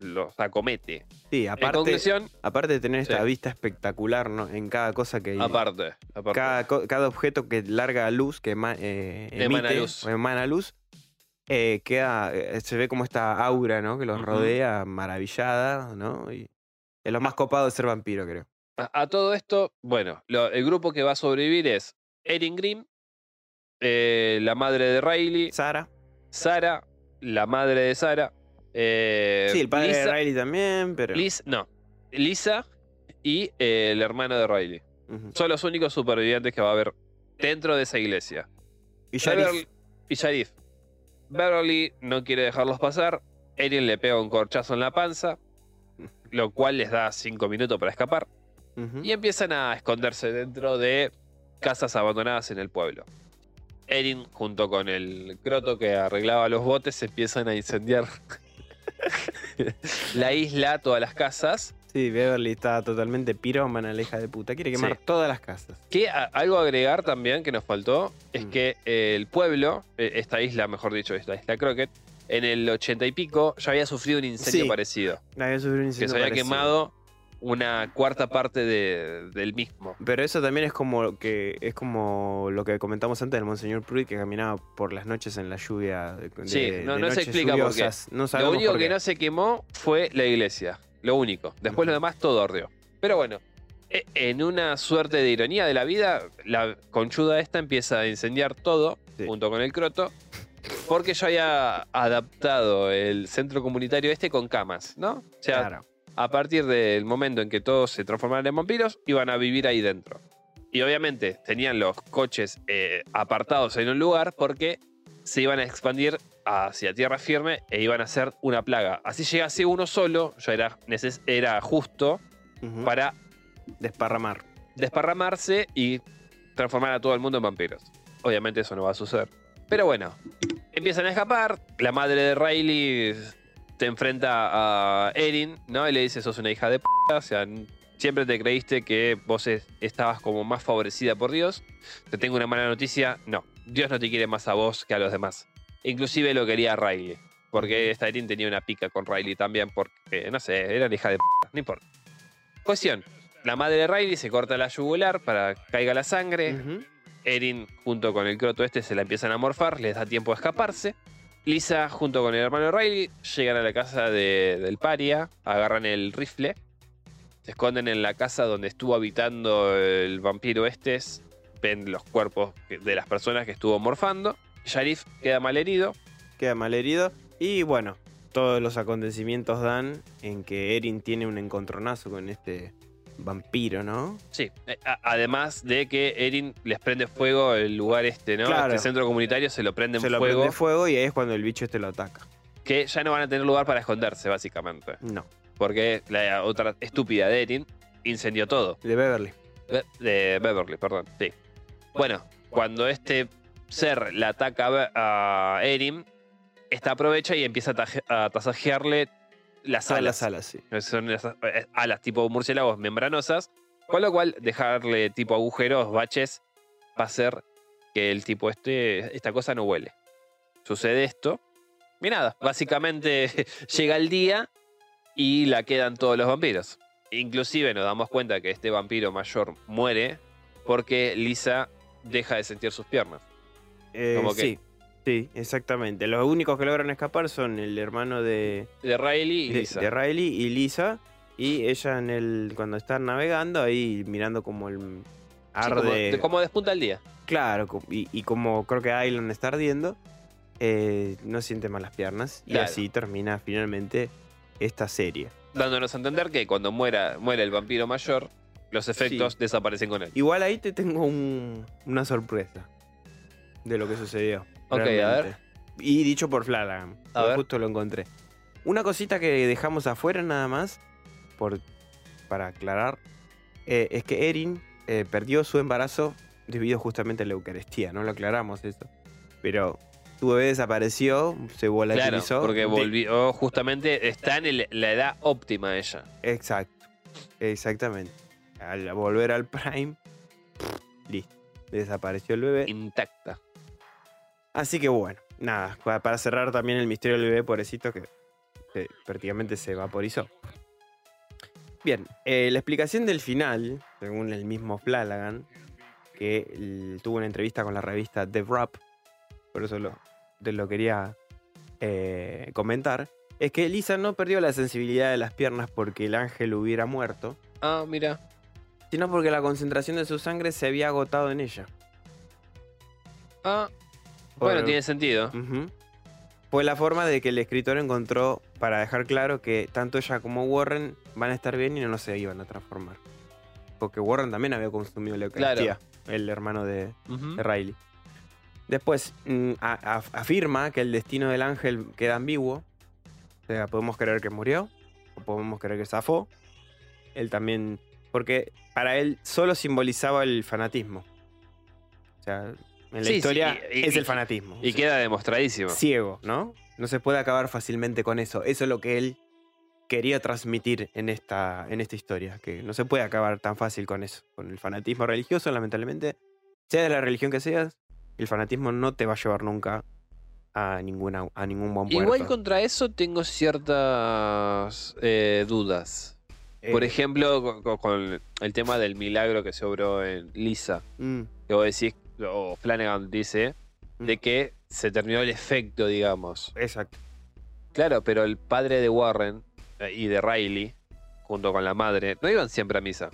los acomete. Sí, aparte, aparte de tener esta Sí. vista espectacular ¿no? en cada cosa que aparte, aparte. cada, cada objeto que larga luz, que ema- eh, Emana emite luz. emana luz, eh, queda, eh, se ve como esta aura ¿no? que los rodea, maravillada, ¿no? Y es lo más copado de ser vampiro, creo. A, a todo esto, bueno, lo- el grupo que va a sobrevivir es Erin Grimm, eh, la madre de Riley, Sara. Sara, la madre de Sara. eh, sí, el padre Lisa, de Riley también, pero. Lis- no, Lisa y eh, el hermano de Riley. Son los únicos supervivientes que va a haber dentro de esa iglesia. Y Sharif. Beverly- y Sharif. Beverly no quiere dejarlos pasar. Erin le pega un corchazo en la panza, lo cual les da cinco minutos para escapar. Y empiezan a esconderse dentro de casas abandonadas en el pueblo. Erin, junto con el croto que arreglaba los botes, empiezan a incendiar (laughs) la isla, todas las casas. Sí, Beverly está totalmente pirómana, la hija de puta. Quiere quemar Sí. todas las casas. Que a- algo a agregar también que nos faltó es Mm. que eh, el pueblo, eh, esta isla, mejor dicho, esta isla Crockett, en el ochenta y pico ya había sufrido un incendio Sí. parecido. Había sufrido un Que incendio se había parecido. quemado una cuarta parte de- del mismo. Pero eso también es como que es como lo que comentamos antes del Monseñor Pruitt que caminaba por las noches en la lluvia. De, Sí, no- de no se explica por qué. No Lo único por que no se quemó fue la iglesia. Lo único. Después lo demás todo ardió. Pero bueno, e- en una suerte de ironía de la vida, la conchuda esta empieza a incendiar todo Sí. junto con el croto. Porque yo había adaptado el centro comunitario este con camas, ¿no? O sea, Claro. A partir del momento en que todos se transformaran en vampiros, iban a vivir ahí dentro. Y obviamente tenían los coches eh, apartados en un lugar porque se iban a expandir hacia tierra firme e iban a ser una plaga. Así llegase uno solo, ya era, era justo para Desparramar. desparramarse y transformar a todo el mundo en vampiros. Obviamente eso no va a suceder. Pero bueno, empiezan a escapar. La madre de Riley te enfrenta a Erin, ¿no? Y le dice, sos una hija de p***, o sea, siempre te creíste que vos es- estabas como más favorecida por Dios. Te tengo una mala noticia, no. Dios no te quiere más a vos que a los demás. Inclusive lo quería Riley. Porque esta Erin tenía una pica con Riley también porque, no sé, era la hija de p***, no importa. Cuestión, la madre de Riley se corta la yugular para que caiga la sangre. Erin, junto con el croto este, se la empiezan a morfar, les da tiempo a escaparse. Lisa, junto con el hermano Riley, llegan a la casa de- del paria, agarran el rifle, se esconden en la casa donde estuvo habitando el vampiro este, ven los cuerpos de las personas que estuvo morfando. Sharif queda mal herido, Queda mal herido. Y bueno, todos los acontecimientos dan en que Erin tiene un encontronazo con este vampiro, ¿no? Sí, eh, además de que Erin les prende fuego el lugar este, ¿no? Claro. Este centro comunitario se lo prende Se en lo fuego, prende fuego y ahí es cuando el bicho este lo ataca. que ya no van a tener lugar para esconderse, básicamente. No, Porque la otra estúpida de Erin incendió todo. de Beverly. Be- De Beverly, perdón, sí. Bueno, cuando este ser le ataca a Erin, esta aprovecha y empieza a tasajearle las Todas alas. las alas, sí. Son las eh, alas tipo murciélagos membranosas, con lo cual dejarle tipo agujeros, baches, va a hacer que el tipo este, esta cosa no huele. Sucede esto. Y nada, básicamente (laughs) llega el día y la quedan todos los vampiros. Inclusive nos damos cuenta que este vampiro mayor muere porque Lisa deja de sentir sus piernas. Eh, Como que- Sí, sí, exactamente. Los únicos que logran escapar son el hermano de, De Riley y de, Lisa. de Riley y Lisa. Y ella en el cuando están navegando ahí mirando como el Sí, arde. como, de- como despunta el día. Claro, y, y como creo que Island está ardiendo, eh, no siente más las piernas. Y así termina finalmente esta serie. Dándonos a entender que cuando muera, muere el vampiro mayor, los efectos Sí. desaparecen con él. Igual ahí te tengo un- una sorpresa de lo que sucedió. Ok, a ver. Y dicho por Flanagan. A porque ver. Justo lo encontré. Una cosita que dejamos afuera nada más, por, para aclarar, eh, es que Erin eh, perdió su embarazo debido justamente a la Eucaristía. No lo aclaramos eso. Pero su bebé desapareció, se Claro, volatilizó. porque de- volvió justamente, está en el- la edad óptima ella. Exacto. Exactamente. Al volver al Prime, listo. Desapareció el bebé. Intacta. Así que bueno, nada, pa- para cerrar también el misterio del bebé pobrecito que, que prácticamente se vaporizó. Bien, eh, la explicación del final, según el mismo Flanagan, que tuvo una entrevista con la revista The Wrap, por eso lo, te lo quería eh, comentar, es que Lisa no perdió la sensibilidad de las piernas porque el ángel hubiera muerto, Ah, mira. sino porque la concentración de su sangre se había agotado en ella. Ah, Por- bueno, tiene sentido. Ujú. Fue la forma de que el escritor encontró para dejar claro que tanto ella como Warren van a estar bien y no se iban a transformar. Porque Warren también había consumido la Eucaristía, el hermano de, Riley. Después mm, a- a- afirma que el destino del ángel queda ambiguo. O sea, podemos creer que murió o podemos creer que zafó. Él también, porque para él solo simbolizaba el fanatismo. O sea, en la Sí, historia y- es el fanatismo. Y Sí queda demostradísimo. ciego, ¿no? No se puede acabar fácilmente con eso. Eso es lo que él quería transmitir en esta, en esta historia, que no se puede acabar tan fácil con eso, con el fanatismo religioso, lamentablemente. Sea de la religión que seas, el fanatismo no te va a llevar nunca a, ninguna, a ningún buen puerto. Igual contra eso tengo ciertas eh, dudas. Por Eh, ejemplo, co- co- con, el tema del milagro que se obró en Lisa. mm, Que vos decís, o Flanagan dice, de Mm. que se terminó el efecto, digamos. exacto. Claro, pero el padre de Warren eh, y de Riley, junto con la madre, no iban siempre a misa.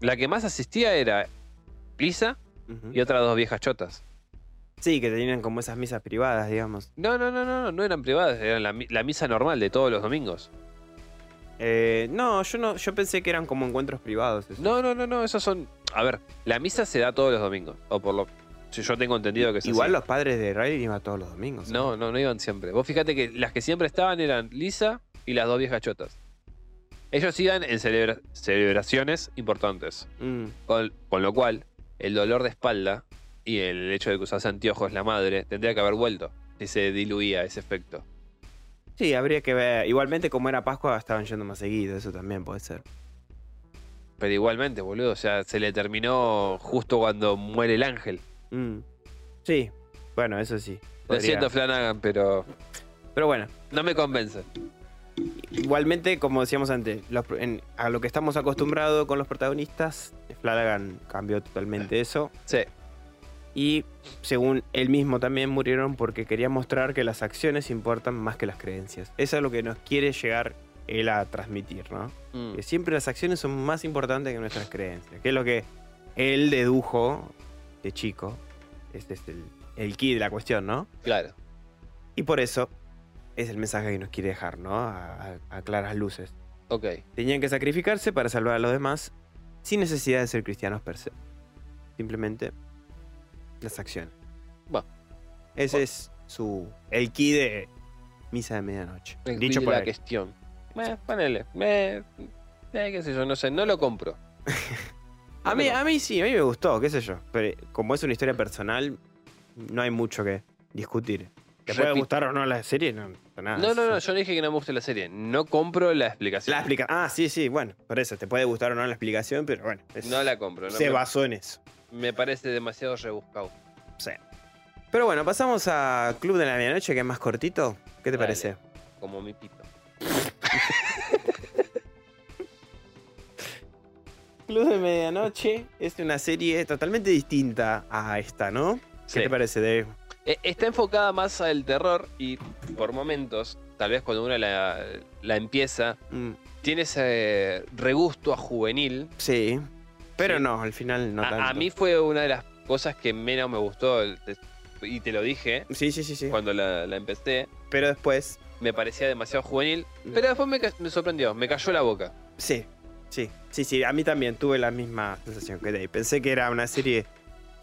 La que más asistía era Lisa y otras dos viejas chotas. Sí, que tenían como esas misas privadas, digamos. No, no, no, no, no, no eran privadas, eran la, la misa normal de todos los domingos. Eh, no, yo no, yo pensé que eran como encuentros privados. eso. No, no, no, no, esos son. A ver, la misa se da todos los domingos. O por lo. Si yo tengo entendido que es Igual así. los padres de Riley iban todos los domingos. No, no, no iban siempre. Vos fíjate que las que siempre estaban eran Lisa y las dos viejas chotas. Ellos iban en celebra- celebraciones importantes. Mm, Con, con lo cual, el dolor de espalda y el hecho de que usase anteojos la madre tendría que haber vuelto si se diluía ese efecto. Sí, habría que ver. Igualmente, como era Pascua, estaban yendo más seguido. Eso también puede ser. Pero igualmente, boludo, o sea, se le terminó justo cuando muere el ángel. Mm. Sí, bueno, eso sí. Lo siento, Flanagan, pero Pero bueno, no me convence. igualmente, como decíamos antes, los en- a lo que estamos acostumbrados con los protagonistas, Flanagan cambió totalmente eso. Sí, Y según él mismo también murieron porque quería mostrar que las acciones importan más que las creencias. Eso es lo que nos quiere llegar él a transmitir, ¿no? Mm, Que siempre las acciones son más importantes que nuestras creencias. Que es lo que él dedujo de chico. Este es el, el key de la cuestión, ¿no? claro. Y por eso es el mensaje que nos quiere dejar, ¿no? A, a- a claras luces. Ok. Tenían que sacrificarse para salvar a los demás sin necesidad de ser cristianos per se. Simplemente las acciones. Bueno. Ese es su el key de Misa de Medianoche. El Dicho de por la él. cuestión. Eh, ponele. Eh, eh, qué sé yo, no sé, no lo compro. (laughs) A mí, a mí sí, a mí me gustó, qué sé yo. Pero como es una historia personal, no hay mucho que discutir. Te puede gustar o no la serie, no nada. No, no, no, yo no dije que no me guste la serie. No compro la explicación. La explica. Ah, sí, sí, bueno, por eso te puede gustar o no la explicación, pero bueno. es- No la compro. No se me, basó en eso. me parece demasiado rebuscado. Sí. Pero bueno, pasamos a Club de la Medianoche, que es más cortito. ¿Qué te parece? Como mi pito. (laughs) Club de Medianoche es una serie totalmente distinta a esta, ¿no? ¿Qué Sí. te parece, Dave? Eh, Está enfocada más al terror y por momentos, tal vez cuando uno la, la empieza, Mm, tiene ese regusto a juvenil. sí. Pero Sí. no, al final no a, tanto. a mí fue una de las cosas que menos me gustó y te lo dije Sí, sí, sí, sí. cuando la, la empecé. Pero después, Me parecía demasiado juvenil, pero después me sorprendió, me cayó la boca. sí. Sí, sí, sí. A mí también tuve la misma sensación que Dave. Pensé que era una serie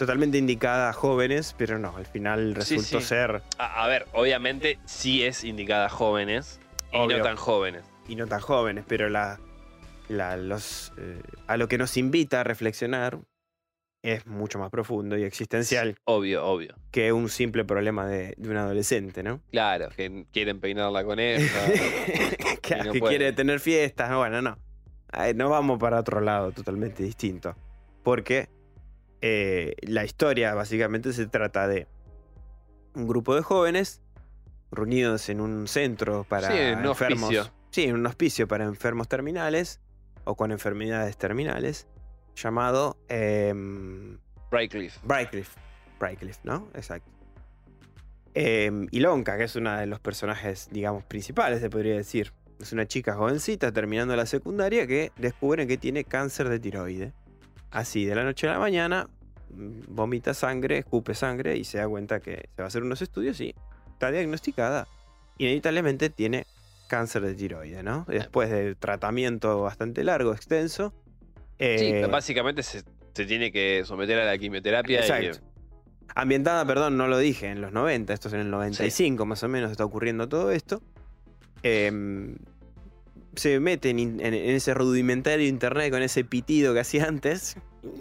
totalmente indicada a jóvenes, pero no, al final resultó sí. ser A, a ver, obviamente sí es indicada a jóvenes y no tan jóvenes. y no tan jóvenes, pero la, la- los, eh, a lo que nos invita a reflexionar es mucho más profundo y existencial Obvio, obvio. que un simple problema de, de un adolescente, ¿no? Claro, que quieren peinar la coneja. (laughs) que Y no que quiere tener fiestas, no, bueno, no. No vamos para otro lado totalmente distinto. Porque eh, la historia básicamente se trata de un grupo de jóvenes reunidos en un centro para Sí, en un enfermos. hospicio. Sí, en un hospicio para enfermos terminales o con enfermedades terminales llamado em, Brightcliff. Brightcliff. Brightcliff, ¿no? Exacto. Eh, Ilonka, que es una de los personajes, digamos, principales, se podría decir. Es una chica jovencita terminando la secundaria que descubre que tiene cáncer de tiroide. Así, de la noche a la mañana, mm, vomita sangre, escupe sangre y se da cuenta que se va a hacer unos estudios y está diagnosticada. Inevitablemente tiene cáncer de tiroide, ¿no? Después de tratamiento bastante largo, extenso. Sí, eh, básicamente se, se tiene que someter a la quimioterapia. y- Exacto. Ambientada, perdón, no lo dije, en los 90, esto es en el 95 más o menos está ocurriendo todo esto. Em, se mete en, in- en- en ese rudimentario internet con ese pitido que hacía antes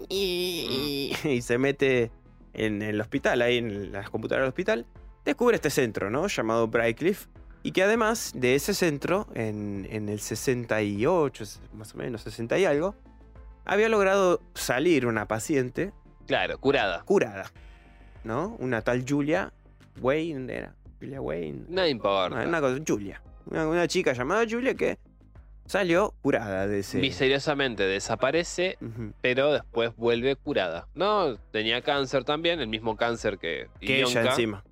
y, y se mete en el hospital, ahí en las computadoras del hospital. Descubre este centro, ¿no? Llamado Brightcliff. Y que además de ese centro, en, en el 68, más o menos, 60 y algo, había logrado salir una paciente Claro, curada. curada, ¿no? Una tal Julia Wayne era. Julia Wayne. No importa. Una, una cosa, Julia. Una, una chica llamada Julia que salió curada de ese. Misteriosamente desaparece, pero después vuelve curada. No, tenía cáncer también, el mismo cáncer que, Que ella encima.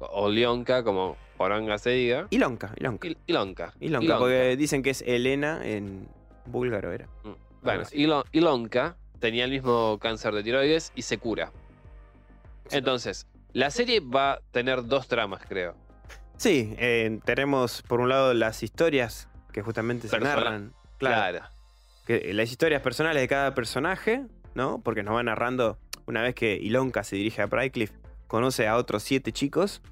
O Lionka, como Poronga se diga. Ilonka, Ilonka. Il- Ilonka. Ilonka, Ilonka. porque dicen que es Elena en búlgaro era. Mm. Bueno. Ilo- Ilonka tenía el mismo cáncer de tiroides y se cura. Entonces, la serie va a tener dos tramas, creo. Sí, eh, tenemos por un lado las historias que justamente se narran. Claro. Claro. que las historias personales de cada personaje, ¿no? Porque nos va narrando, una vez que Ilonka se dirige a Brightcliff, conoce a otros siete chicos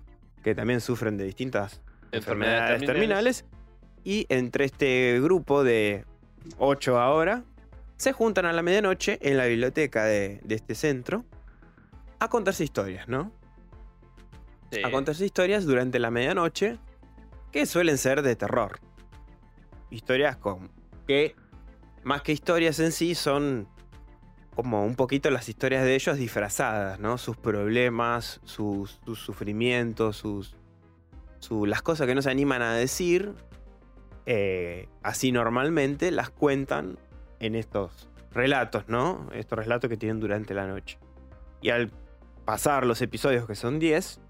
que también sufren de distintas enfermedades, terminales. Y entre este grupo de ocho ahora, se juntan a la medianoche en la biblioteca de, de este centro a contarse historias, ¿no? Sí. a contarse historias durante la medianoche que suelen ser de terror. Historias con que más que historias en sí son como un poquito las historias de ellos disfrazadas, ¿no? Sus problemas, sus, sufrimientos, sus, su- las cosas que no se animan a decir, eh, así normalmente las cuentan en estos relatos, ¿no? Estos relatos que tienen durante la noche. Y al pasar los episodios, que son 10,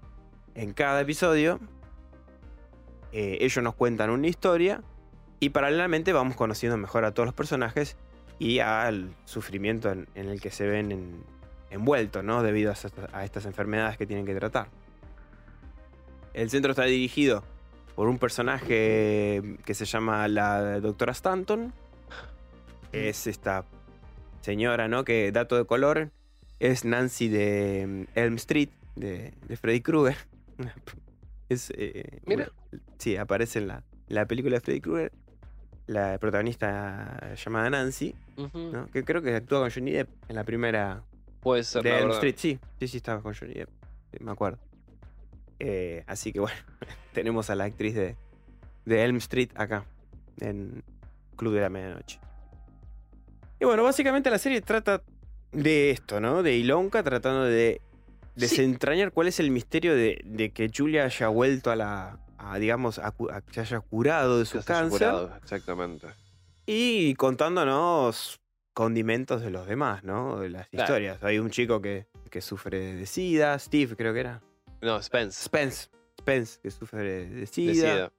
en cada episodio, eh, ellos nos cuentan una historia y paralelamente vamos conociendo mejor a todos los personajes y al sufrimiento en, en el que se ven en- envueltos, ¿no? Debido a, estas- a estas enfermedades que tienen que tratar. El centro está dirigido por un personaje que se llama la doctora Stanton. Es esta señora, ¿no? Que, dato de color, es Nancy de mm, Elm Street, de, de Freddy Krueger. (laughs) Es, eh, Mira. una- sí, aparece en la, la película de Freddy Krueger. La protagonista llamada Nancy. ¿no? que creo que actúa con Johnny Depp en la primera Puede ser, de Elm. Street. Sí, sí, sí, estaba con Johnny Depp. sí, me acuerdo. Eh, así que bueno, (laughs) tenemos a la actriz de, de Elm Street acá, en Club de la Medianoche. Y bueno, básicamente la serie trata de esto, ¿no? De Ilonka tratando de desentrañar cuál es el misterio de, de que Julia haya vuelto a la, a, digamos, a, cu- a que se haya curado de su haya cáncer. curado, Exactamente. Y contándonos condimentos de los demás, ¿no? De las Claro. historias. Hay un chico que, que sufre de SIDA, Steve creo que era. No, Spence. Spence. Spence, que sufre de SIDA.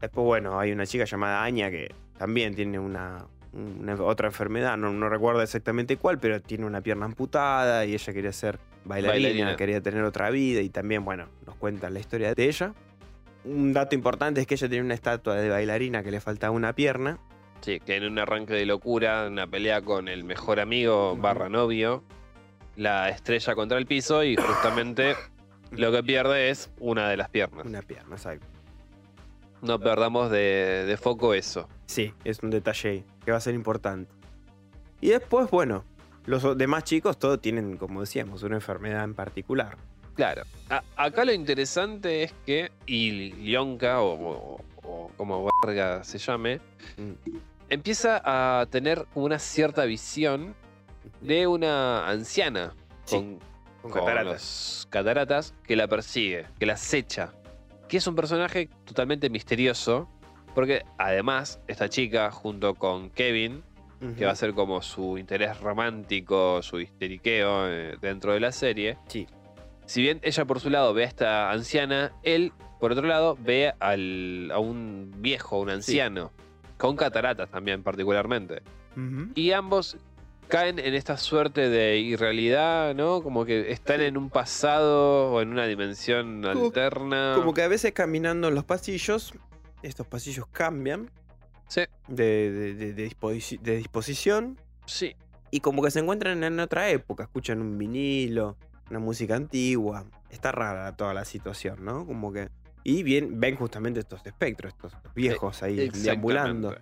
Después, bueno, hay una chica llamada Anya que también tiene una, una otra enfermedad, no, no recuerdo exactamente cuál, pero tiene una pierna amputada y ella quería ser bailarina, Bailarina. quería tener otra vida y también, bueno, nos cuenta la historia de ella. Un dato importante es que ella tenía una estatua de bailarina que le faltaba una pierna. Sí, que en un arranque de locura, una pelea con el mejor amigo barra novio, la estrella contra el piso y justamente lo que pierde es una de las piernas. Una pierna, exacto. No perdamos de, de foco eso. Sí, es un detalle que va a ser importante. Y después, bueno, los demás chicos todos tienen, como decíamos, una enfermedad en particular. Claro. A- acá lo interesante es que Ilionka, o, o- o como Varga se llame, Mm. empieza a tener una cierta visión de una anciana Sí, con, cataratas que la persigue, que la acecha. Que es un personaje totalmente misterioso. Porque además, esta chica, junto con Kevin, que va a ser como su interés romántico, su histeriqueo eh, dentro de la serie. Sí. Si bien ella por su lado ve a esta anciana, él por otro lado ve al- a un viejo, un anciano, con cataratas también particularmente. Y ambos caen en esta suerte de irrealidad, ¿no? Como que están en un pasado o en una dimensión Como- alterna. Como que a veces caminando en los pasillos, estos pasillos cambian Sí, de, de- de- de disposi- de disposición sí. y como que se encuentran en otra época, escuchan un vinilo, una música antigua. Está rara toda la situación, ¿no? Como que... Y bien, ven justamente estos espectros, estos viejos ahí deambulando.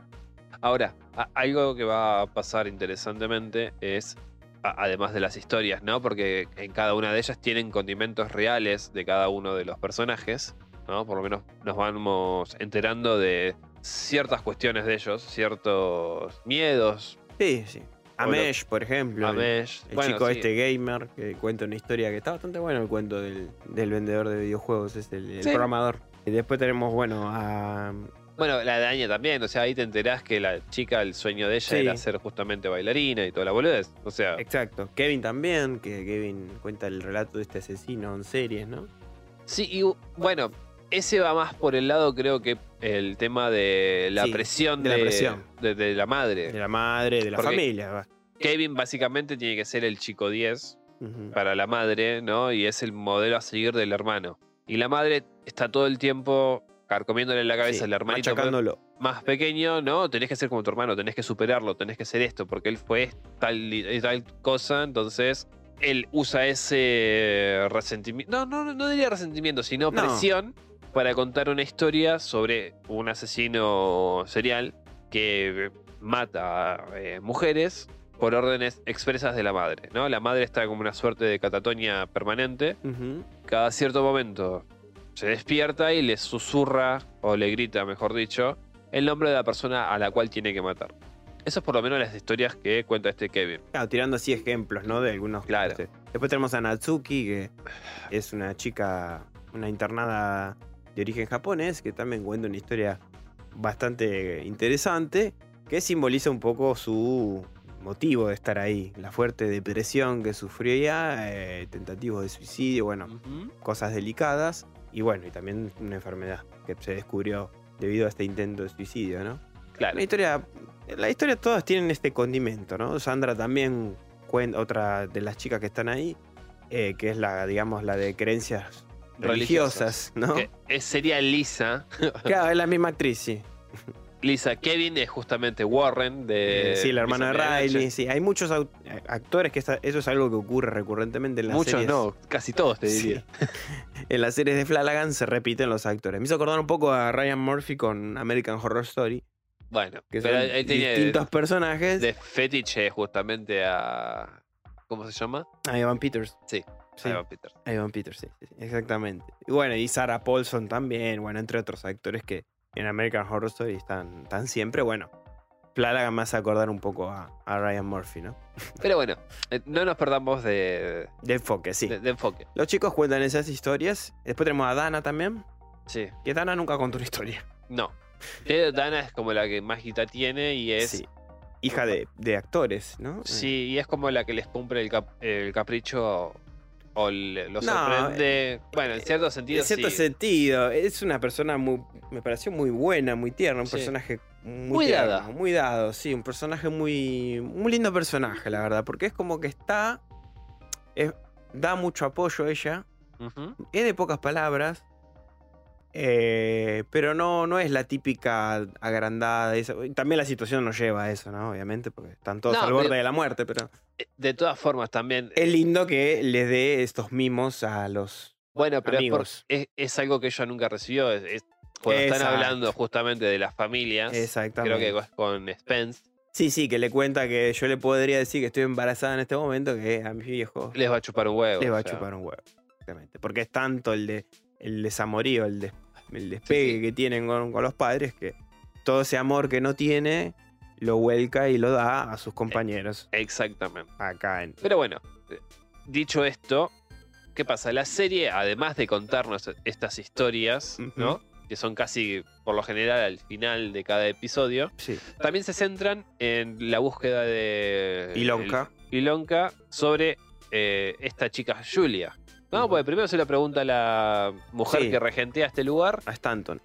Ahora, algo que va a pasar interesantemente es, además de las historias, ¿no? Porque en cada una de ellas tienen condimentos reales de cada uno de los personajes, ¿no? Por lo menos nos vamos enterando de ciertas cuestiones de ellos, ciertos miedos. Sí, sí. Amesh, por ejemplo. el- Amesh. El Bueno, chico sí. este gamer que cuenta una historia que está bastante bueno el cuento del, del vendedor de videojuegos, es el, el Sí. programador. Y después tenemos, bueno, a. Bueno, la de Anya también, o sea, ahí te enterás que la chica, el sueño de ella Sí. era ser justamente bailarina y toda la boludez. O sea, Exacto. Kevin también, que Kevin cuenta el relato de este asesino en series, ¿no? Sí, y bueno, ese va más por el lado, creo que el tema de la Sí, presión de de, la presión. de- de la madre. De la madre, de la Porque- familia. Kevin básicamente tiene que ser el chico 10 Ujú. para la madre, ¿no? Y es el modelo a seguir del hermano. Y la madre está todo el tiempo carcomiéndole la cabeza Sí, al hermanito más pequeño, ¿no? Tenés que ser como tu hermano, tenés que superarlo, tenés que ser esto, porque él fue tal y tal cosa, entonces él usa ese resentimiento, no, no, no diría resentimiento, sino No. presión para contar una historia sobre un asesino serial que mata a eh, mujeres por órdenes expresas de la madre, ¿no? La madre está como una suerte de catatonia permanente cada cierto momento se despierta y le susurra, o le grita, mejor dicho, el nombre de la persona a la cual tiene que matar. Eso es por lo menos las historias que cuenta este Kevin. Claro, tirando así ejemplos, ¿no? De algunos. Claro. Después tenemos a Natsuki, que es una chica, una internada de origen japonés, que también cuenta una historia bastante interesante, que simboliza un poco su motivo de estar ahí. La fuerte depresión que sufrió ya, eh, tentativos de suicidio, bueno, cosas delicadas. Y bueno, y también una enfermedad que se descubrió debido a este intento de suicidio, ¿no? Claro. La historia, la historia todas tienen este condimento, ¿no? Sandra también cuenta, otra de las chicas que están ahí, eh, que es la, digamos, la de creencias religiosas, ¿no? Que es- sería Lisa. (laughs) Claro, es la misma actriz, sí. Lisa Kevin es justamente Warren de. Eh, sí, la hermana de Lisa. Riley, sí. Hay muchos actores que está- eso es algo que ocurre recurrentemente en las Muchos series. no, casi todos te Sí. diría. (laughs) En las series de Flanagan se repiten los actores. Me hizo acordar un poco a Ryan Murphy con American Horror Story, Bueno, que son pero ahí tenía distintos personajes. de fetiche justamente a. ¿Cómo se llama? A Evan Peters. Sí. Sí. Evan Peters. Evan Peters, sí, sí, exactamente. Y bueno, y Sarah Paulson también, bueno, entre otros actores que en American Horror Story están, están siempre, bueno. Me hace acordar un poco a, a Ryan Murphy, ¿no? (laughs) Pero bueno, eh, no nos perdamos de, De enfoque, sí. de- de enfoque. Los chicos cuentan esas historias. Después tenemos a Dana también, Sí. que Dana nunca contó una historia. No. Que Dana es como la que más guita tiene y es. Sí. Hija de, de actores, ¿no? Sí, y es como la que les cumple el, cap- el capricho o le- lo No, sorprende. bueno, en cierto sentido. En cierto sí. sentido, es una persona muy. Me pareció muy buena, muy tierna, un Sí. personaje muy, Muy tierno, dada. Muy dado, sí, un personaje muy. Muy lindo personaje, la verdad, porque es como que está. es- da mucho apoyo ella, Ujú. es de pocas palabras. Eh, pero no, no es la típica agrandada. esa- También la situación nos lleva a eso, ¿no? Obviamente, porque están todos No, al borde pero- de la muerte, pero Eh, De todas formas, también. es lindo que les dé estos mimos a los Bueno, pero amigos. es, es algo que ella nunca recibió. es- es- cuando están hablando justamente de las familias, Exactamente. creo que con Spence, Sí, sí, que le cuenta que yo le podría decir que estoy embarazada en este momento, que a mis viejos les va a chupar un huevo. les va a o sea, chupar un huevo. Exactamente. Porque es tanto el de el desamorío, el, des- el despegue Sí, sí. que tienen con, con los padres, que todo ese amor que no tiene lo vuelca y lo da a sus compañeros Exactamente. acá en. Pero bueno, eh, dicho esto, ¿qué pasa? La serie, además de contarnos estas historias. ¿no? Que son casi, por lo general, al final de cada episodio, Sí. también se centran en la búsqueda de Ilonka. el- Ilonka sobre eh, esta chica Julia. No, porque primero se le pregunta a la mujer Sí. que regentea este lugar. A Stanton.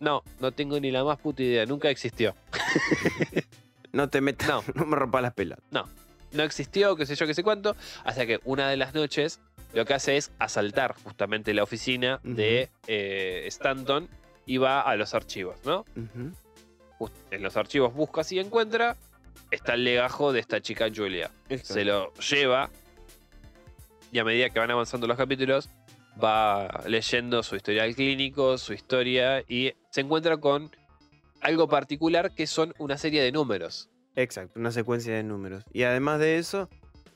No, no tengo ni la más puta idea, nunca existió. (laughs) No te metas, no, (laughs) No. me rompas las pelotas. no existió, qué sé yo, qué sé cuánto, hasta que una de las noches lo que hace es asaltar justamente la oficina de eh, Stanton y va a los archivos, ¿no? Just- En los archivos busca y encuentra, está el legajo de esta chica Julia. Se lo lleva y a medida que van avanzando los capítulos va leyendo su historial clínico, su historia y se encuentra con algo particular que son una serie de números. Exacto, una secuencia de números. Y además de eso,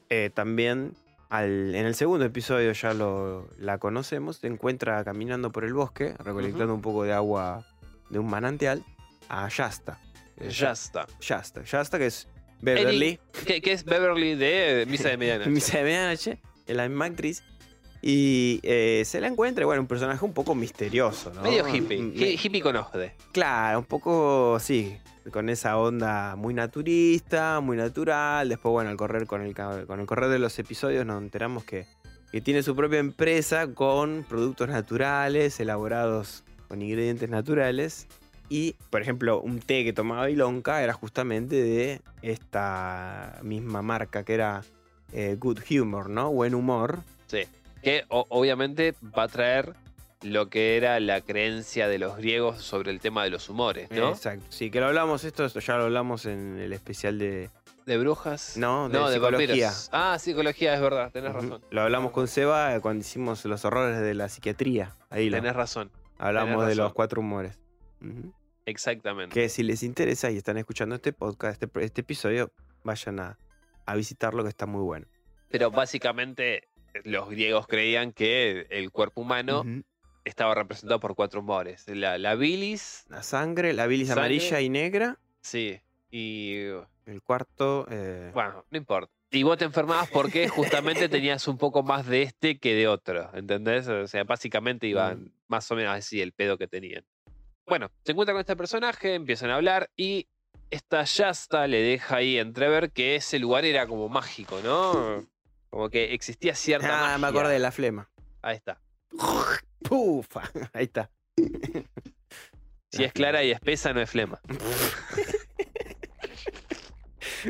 eh, también al- en el segundo episodio ya lo, la conocemos, se encuentra caminando por el bosque, recolectando un poco de agua de un manantial, a Shasta. Eh, Ya está. Shasta. Shasta, que es Beverly, Que, que es Beverly de Misa de Medianoche. (laughs) misa de medianoche, es la misma actriz. Y eh, se la encuentra, bueno, un personaje un poco misterioso, ¿no? Medio hippie. Mm, hi- hippie con ojde. Claro, un poco, sí, con esa onda muy naturista, muy natural. Después, bueno, al correr con el, con el correr de los episodios nos enteramos que, que tiene su propia empresa con productos naturales, elaborados con ingredientes naturales. Y, por ejemplo, un té que tomaba Ilonka era justamente de esta misma marca que era eh, Good Humor, ¿no? Buen humor. Sí. Que obviamente va a traer lo que era la creencia de los griegos sobre el tema de los humores, ¿no? Exacto. Sí, que lo hablamos, esto ya lo hablamos en el especial de, ¿De brujas? No, de no, de psicología. vampiros. Ah, psicología, es verdad, tenés razón. Lo hablamos con Seba cuando hicimos los horrores de la psiquiatría. Ahí lo Tenés razón, hablamos tenés de los cuatro humores. Exactamente. Que si les interesa y están escuchando este podcast, este, este episodio, vayan a, a visitarlo que está muy bueno. Pero básicamente los griegos creían que el cuerpo humano estaba representado por cuatro humores. La, la bilis, La sangre, la bilis Sangre. amarilla y negra. sí, y El cuarto, eh, bueno, no importa. Y vos te enfermabas porque (laughs) justamente tenías un poco más de este que de otro, ¿entendés? O sea, básicamente iban más o menos así el pedo que tenían. Bueno, se encuentra con este personaje, empiezan a hablar y esta Yasta le deja ahí entrever que ese lugar era como mágico, ¿no? Como que existía cierta Ah, magia. me acordé de la flema. Ahí está. Pufa, ahí está. Si es clara y espesa, no es flema. (laughs)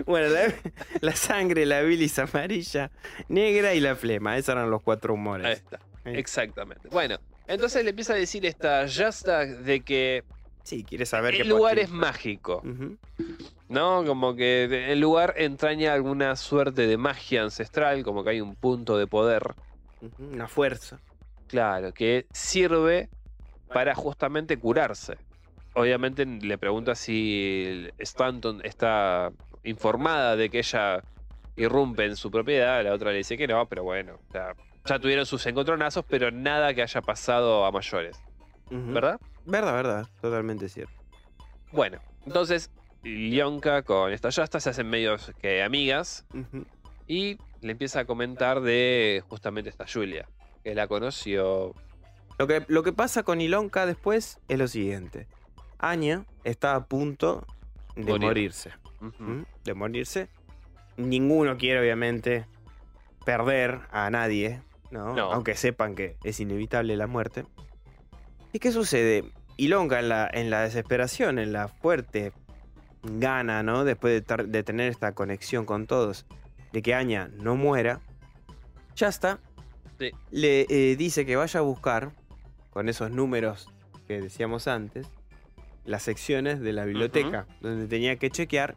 Bueno, la, la sangre, la bilis amarilla, negra y la flema. Esos eran los cuatro Ahí humores. está. Eh. Exactamente. Bueno, entonces le empieza a decir esta Yasta de que Sí, quieres saber el qué lugar es mágico. ¿No? Como que el lugar entraña alguna suerte de magia ancestral, como que hay un punto de poder, Una fuerza. claro, que sirve para justamente curarse. Obviamente le pregunta si Stanton está informada de que ella irrumpe en su propiedad, la otra le dice que no, pero bueno, ya tuvieron sus encontronazos, pero nada que haya pasado a mayores, Ujú. ¿verdad? Verdad, verdad. Totalmente cierto. Bueno, entonces Lionka con esta Yasta se hacen medios que amigas y le empieza a comentar de justamente esta Julia, que la conoció. Lo que, lo que pasa con Ilonka después es lo siguiente. Anya está a punto de Morir. morirse. Ujú. ¿m? De morirse. Ninguno quiere, obviamente, perder a nadie, ¿no? No. Aunque sepan que es inevitable la muerte. ¿Y qué sucede? En la, en la desesperación, en la fuerte gana, ¿no? Después de, tar- de tener esta conexión con todos, de que Anya no muera, ya está. Sí. Le eh, dice que vaya a buscar, con esos números que decíamos antes, las secciones de la biblioteca, donde tenía que chequear,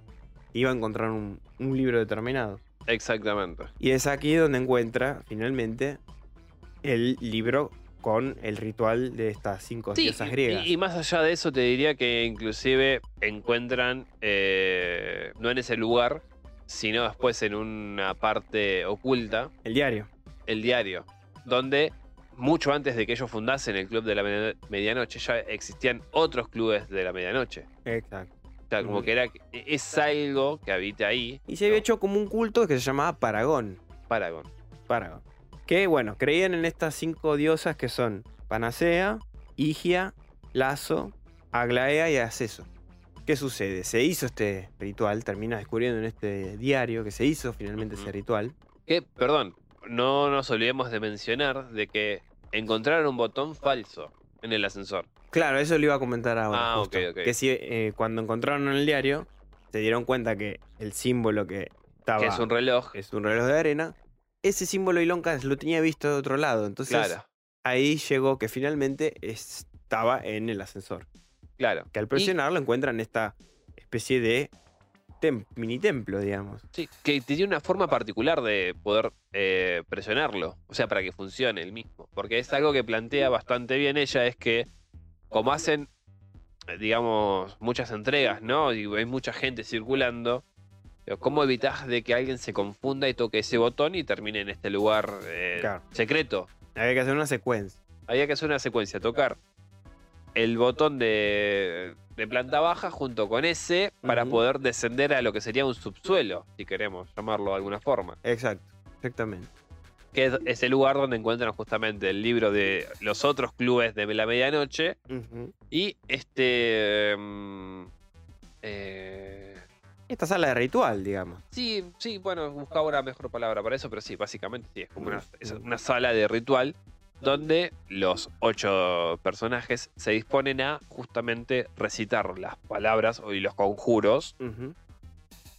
iba a encontrar un, un libro determinado. Exactamente. Y es aquí donde encuentra finalmente el libro con el ritual de estas cinco Sí, diosas griegas. Y, y más allá de eso, te diría que inclusive encuentran, eh, no en ese lugar, sino después en una parte oculta, El diario. el diario, donde mucho antes de que ellos fundasen el Club de la Media- Medianoche, ya existían otros clubes de la medianoche. Exacto. O sea, como que era, es algo que habita ahí. Y se había ¿no? hecho como un culto que se llamaba Paragón. Paragon. Paragon. Que bueno, creían en estas cinco diosas que son Panacea, Higia, Lazo, Aglaea y Acceso. ¿Qué sucede? Se hizo este ritual, termina descubriendo en este diario que se hizo finalmente ese ritual. Que, perdón, no nos olvidemos de mencionar de que encontraron un botón falso en el ascensor. Claro, eso lo iba a comentar ahora. Ah, justo. Que si eh, cuando encontraron en el diario, se dieron cuenta que el símbolo que estaba Que es un reloj. es un reloj de arena. Ese símbolo Ilonka lo tenía visto de otro lado. Entonces Claro, ahí llegó que finalmente estaba en el ascensor. claro. Que al presionarlo encuentran esta especie de tem- mini templo, digamos. Sí, que tiene una forma particular de poder eh, presionarlo, o sea, para que funcione el mismo. Porque es algo que plantea bastante bien ella, es que como hacen, eh, digamos, muchas entregas, ¿no? Y hay mucha gente circulando, ¿cómo evitas de que alguien se confunda y toque ese botón y termine en este lugar eh, Claro. secreto? Había que hacer una secuencia. Había que hacer una secuencia, tocar el botón de, de planta baja junto con ese para poder descender a lo que sería un subsuelo, si queremos llamarlo de alguna forma. Exacto, exactamente. Que es ese lugar donde encuentran justamente el libro de los otros clubes de la medianoche y este... mm, eh, Esta sala de ritual, digamos. sí, sí, bueno, buscaba una mejor palabra para eso, pero sí, básicamente sí, es como una, es Ujú. una sala de ritual donde los ocho personajes se disponen a justamente recitar las palabras y los conjuros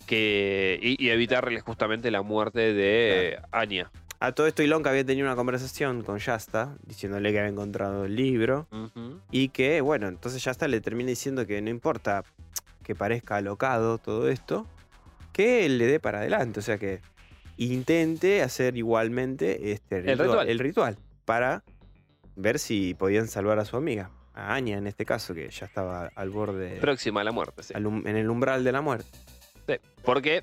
que, y, y evitarles justamente la muerte de Anya. A todo esto Ilonka había tenido una conversación con Shasta, diciéndole que había encontrado el libro. Y que, bueno, entonces Shasta le termina diciendo que no importa que parezca alocado todo esto, que él le dé para adelante. O sea que intente hacer igualmente este El ritual. el ritual para ver si podían salvar a su amiga, a Anya en este caso, que ya estaba al borde, Próxima a la muerte, sí. al um- en el umbral de la muerte. Sí, Porque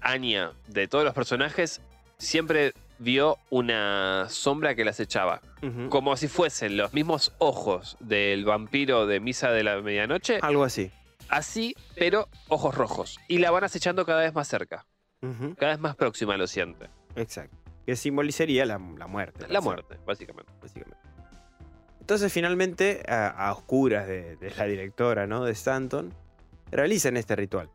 Anya, de todos los personajes, siempre vio una sombra que las echaba. Como si fuesen los mismos ojos del vampiro de Misa de la Medianoche. Algo así. Así, pero ojos rojos. Y la van acechando cada vez más cerca. Cada vez más próxima lo siente. Exacto. Que simbolizaría la, la muerte. La muerte, básicamente. básicamente. Entonces, finalmente, a, a oscuras de, de la directora, ¿no? De Stanton, realizan este ritual.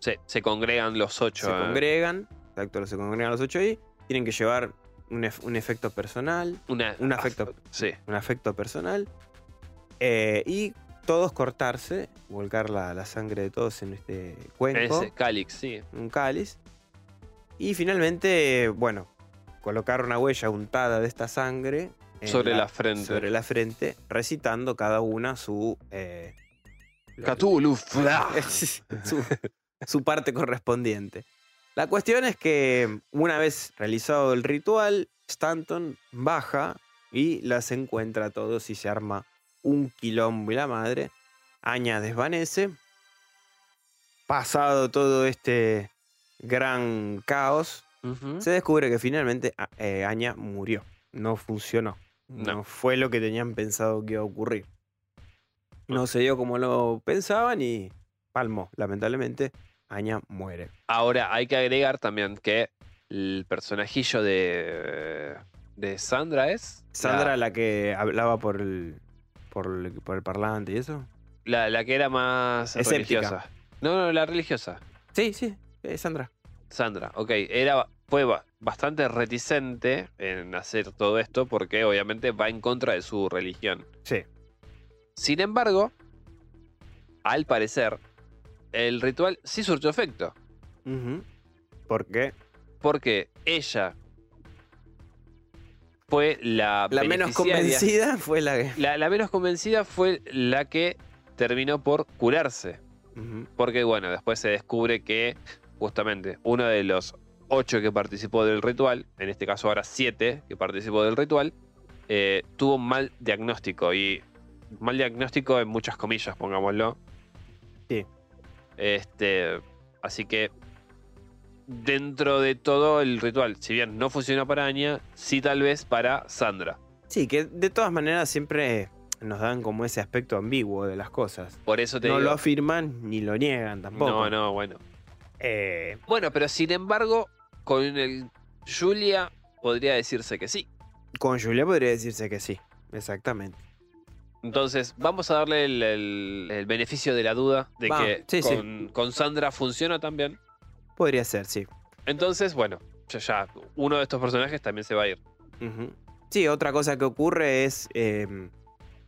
Sí, se congregan los ocho. Se eh, congregan, exacto, se congregan los ocho ahí, tienen que llevar un, ef- un efecto personal, Una, un afecto. Sí. un afecto personal, eh, y todos cortarse, volcar la, la sangre de todos en este cuenco, Ese Calix, sí. un cáliz, y finalmente, bueno, colocar una huella untada de esta sangre Sobre la frente. sobre la frente, recitando cada una su eh, Cthulhu. (laughs) su, su parte correspondiente. La cuestión es que una vez realizado el ritual, Stanton baja y las encuentra a todos y se arma un quilombo y la madre. Aña desvanece. Pasado todo este gran caos, se descubre que finalmente eh, Anya murió. No funcionó. No. No. fue lo que tenían pensado que iba a ocurrir. No se dio como lo pensaban y palmó. Lamentablemente, Anya muere. Ahora hay que agregar también que el personajillo de, de Sandra es. Sandra, La, la, que hablaba por el, por el, por el parlante y eso. la- la que era más Escéptica. religiosa. No, no, la religiosa. Sí, sí, es Sandra. Sandra, ok. Era, fue ba- bastante reticente en hacer todo esto porque obviamente va en contra de su religión. Sí. Sin embargo, al parecer, el ritual sí surgió efecto. Ujú. ¿Por qué? Porque ella fue la, La menos convencida fue la que. La, la menos convencida fue la que terminó por curarse. Porque, bueno, después se descubre que justamente uno de los ocho que participó del ritual, en este caso ahora siete que participó del ritual, eh, tuvo un mal diagnóstico. Y mal diagnóstico en muchas comillas, pongámoslo. Sí. Este, así que dentro de todo el ritual, si bien no funcionó para Anya, sí tal vez para Sandra. Sí, que de todas maneras siempre nos dan como ese aspecto ambiguo de las cosas. Por eso te No digo. lo afirman ni lo niegan tampoco. no, no, bueno. Eh, Bueno, pero sin embargo, con el Julia podría decirse que sí. con Julia podría decirse que sí, exactamente. Entonces, vamos a darle el, el- el beneficio de la duda de que sí, sí. con, con Sandra funciona también. Podría ser, sí. Entonces, bueno, ya, ya, uno de estos personajes también se va a ir. Sí, otra cosa que ocurre es eh,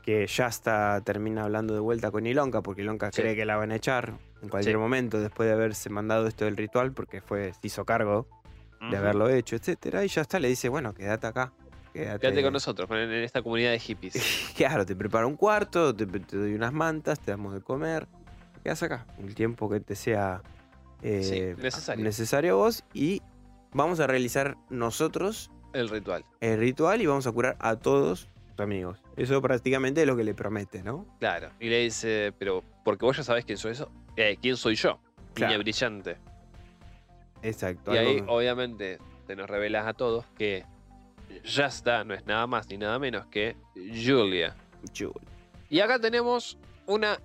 que Yasta termina hablando de vuelta con Ilonka, porque Ilonka Sí. cree que la van a echar en cualquier Sí. momento después de haberse mandado esto del ritual, porque fue, se hizo cargo de haberlo hecho, etcétera. Y Yasta le dice, bueno, quédate acá. Quédate, Quédate con nosotros, en esta comunidad de hippies. (laughs) Claro, te preparo un cuarto, te, te doy unas mantas, te damos de comer. Quedas acá el tiempo que te sea eh, Sí, necesario. necesario a vos y vamos a realizar nosotros El ritual. el ritual y vamos a curar a todos tus amigos. Eso prácticamente es lo que le promete, ¿no? Claro. Y le dice, pero porque vos ya sabés quién soy eso. Eh, ¿Quién soy yo? Claro. Niña brillante. Exacto. Y ahí, que- obviamente, te nos revelas a todos que Yasta no es nada más ni nada menos que Julia. Chul. Y acá tenemos una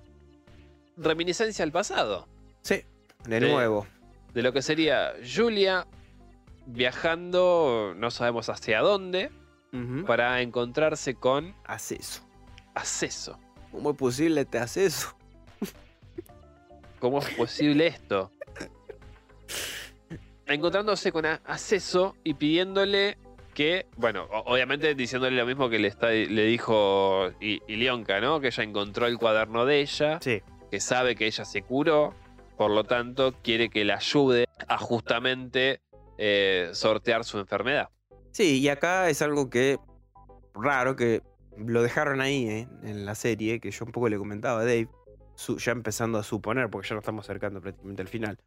reminiscencia al pasado. Sí, de De- nuevo. De lo que sería Julia viajando, no sabemos hacia dónde, para encontrarse con Haz eso. Acceso. ¿Cómo es posible te hace eso? ¿Cómo es posible esto? Encontrándose con Acceso y pidiéndole que, bueno, obviamente diciéndole lo mismo que le, está, le dijo Ilionka, ¿no? Que ella encontró el cuaderno de ella, Sí. que sabe que ella se curó, por lo tanto quiere que la ayude a justamente eh, sortear su enfermedad. Sí, y acá es algo que raro que lo dejaron ahí ¿eh? en la serie, que yo un poco le comentaba a Dave, su- ya empezando a suponer, porque ya nos estamos acercando prácticamente al final,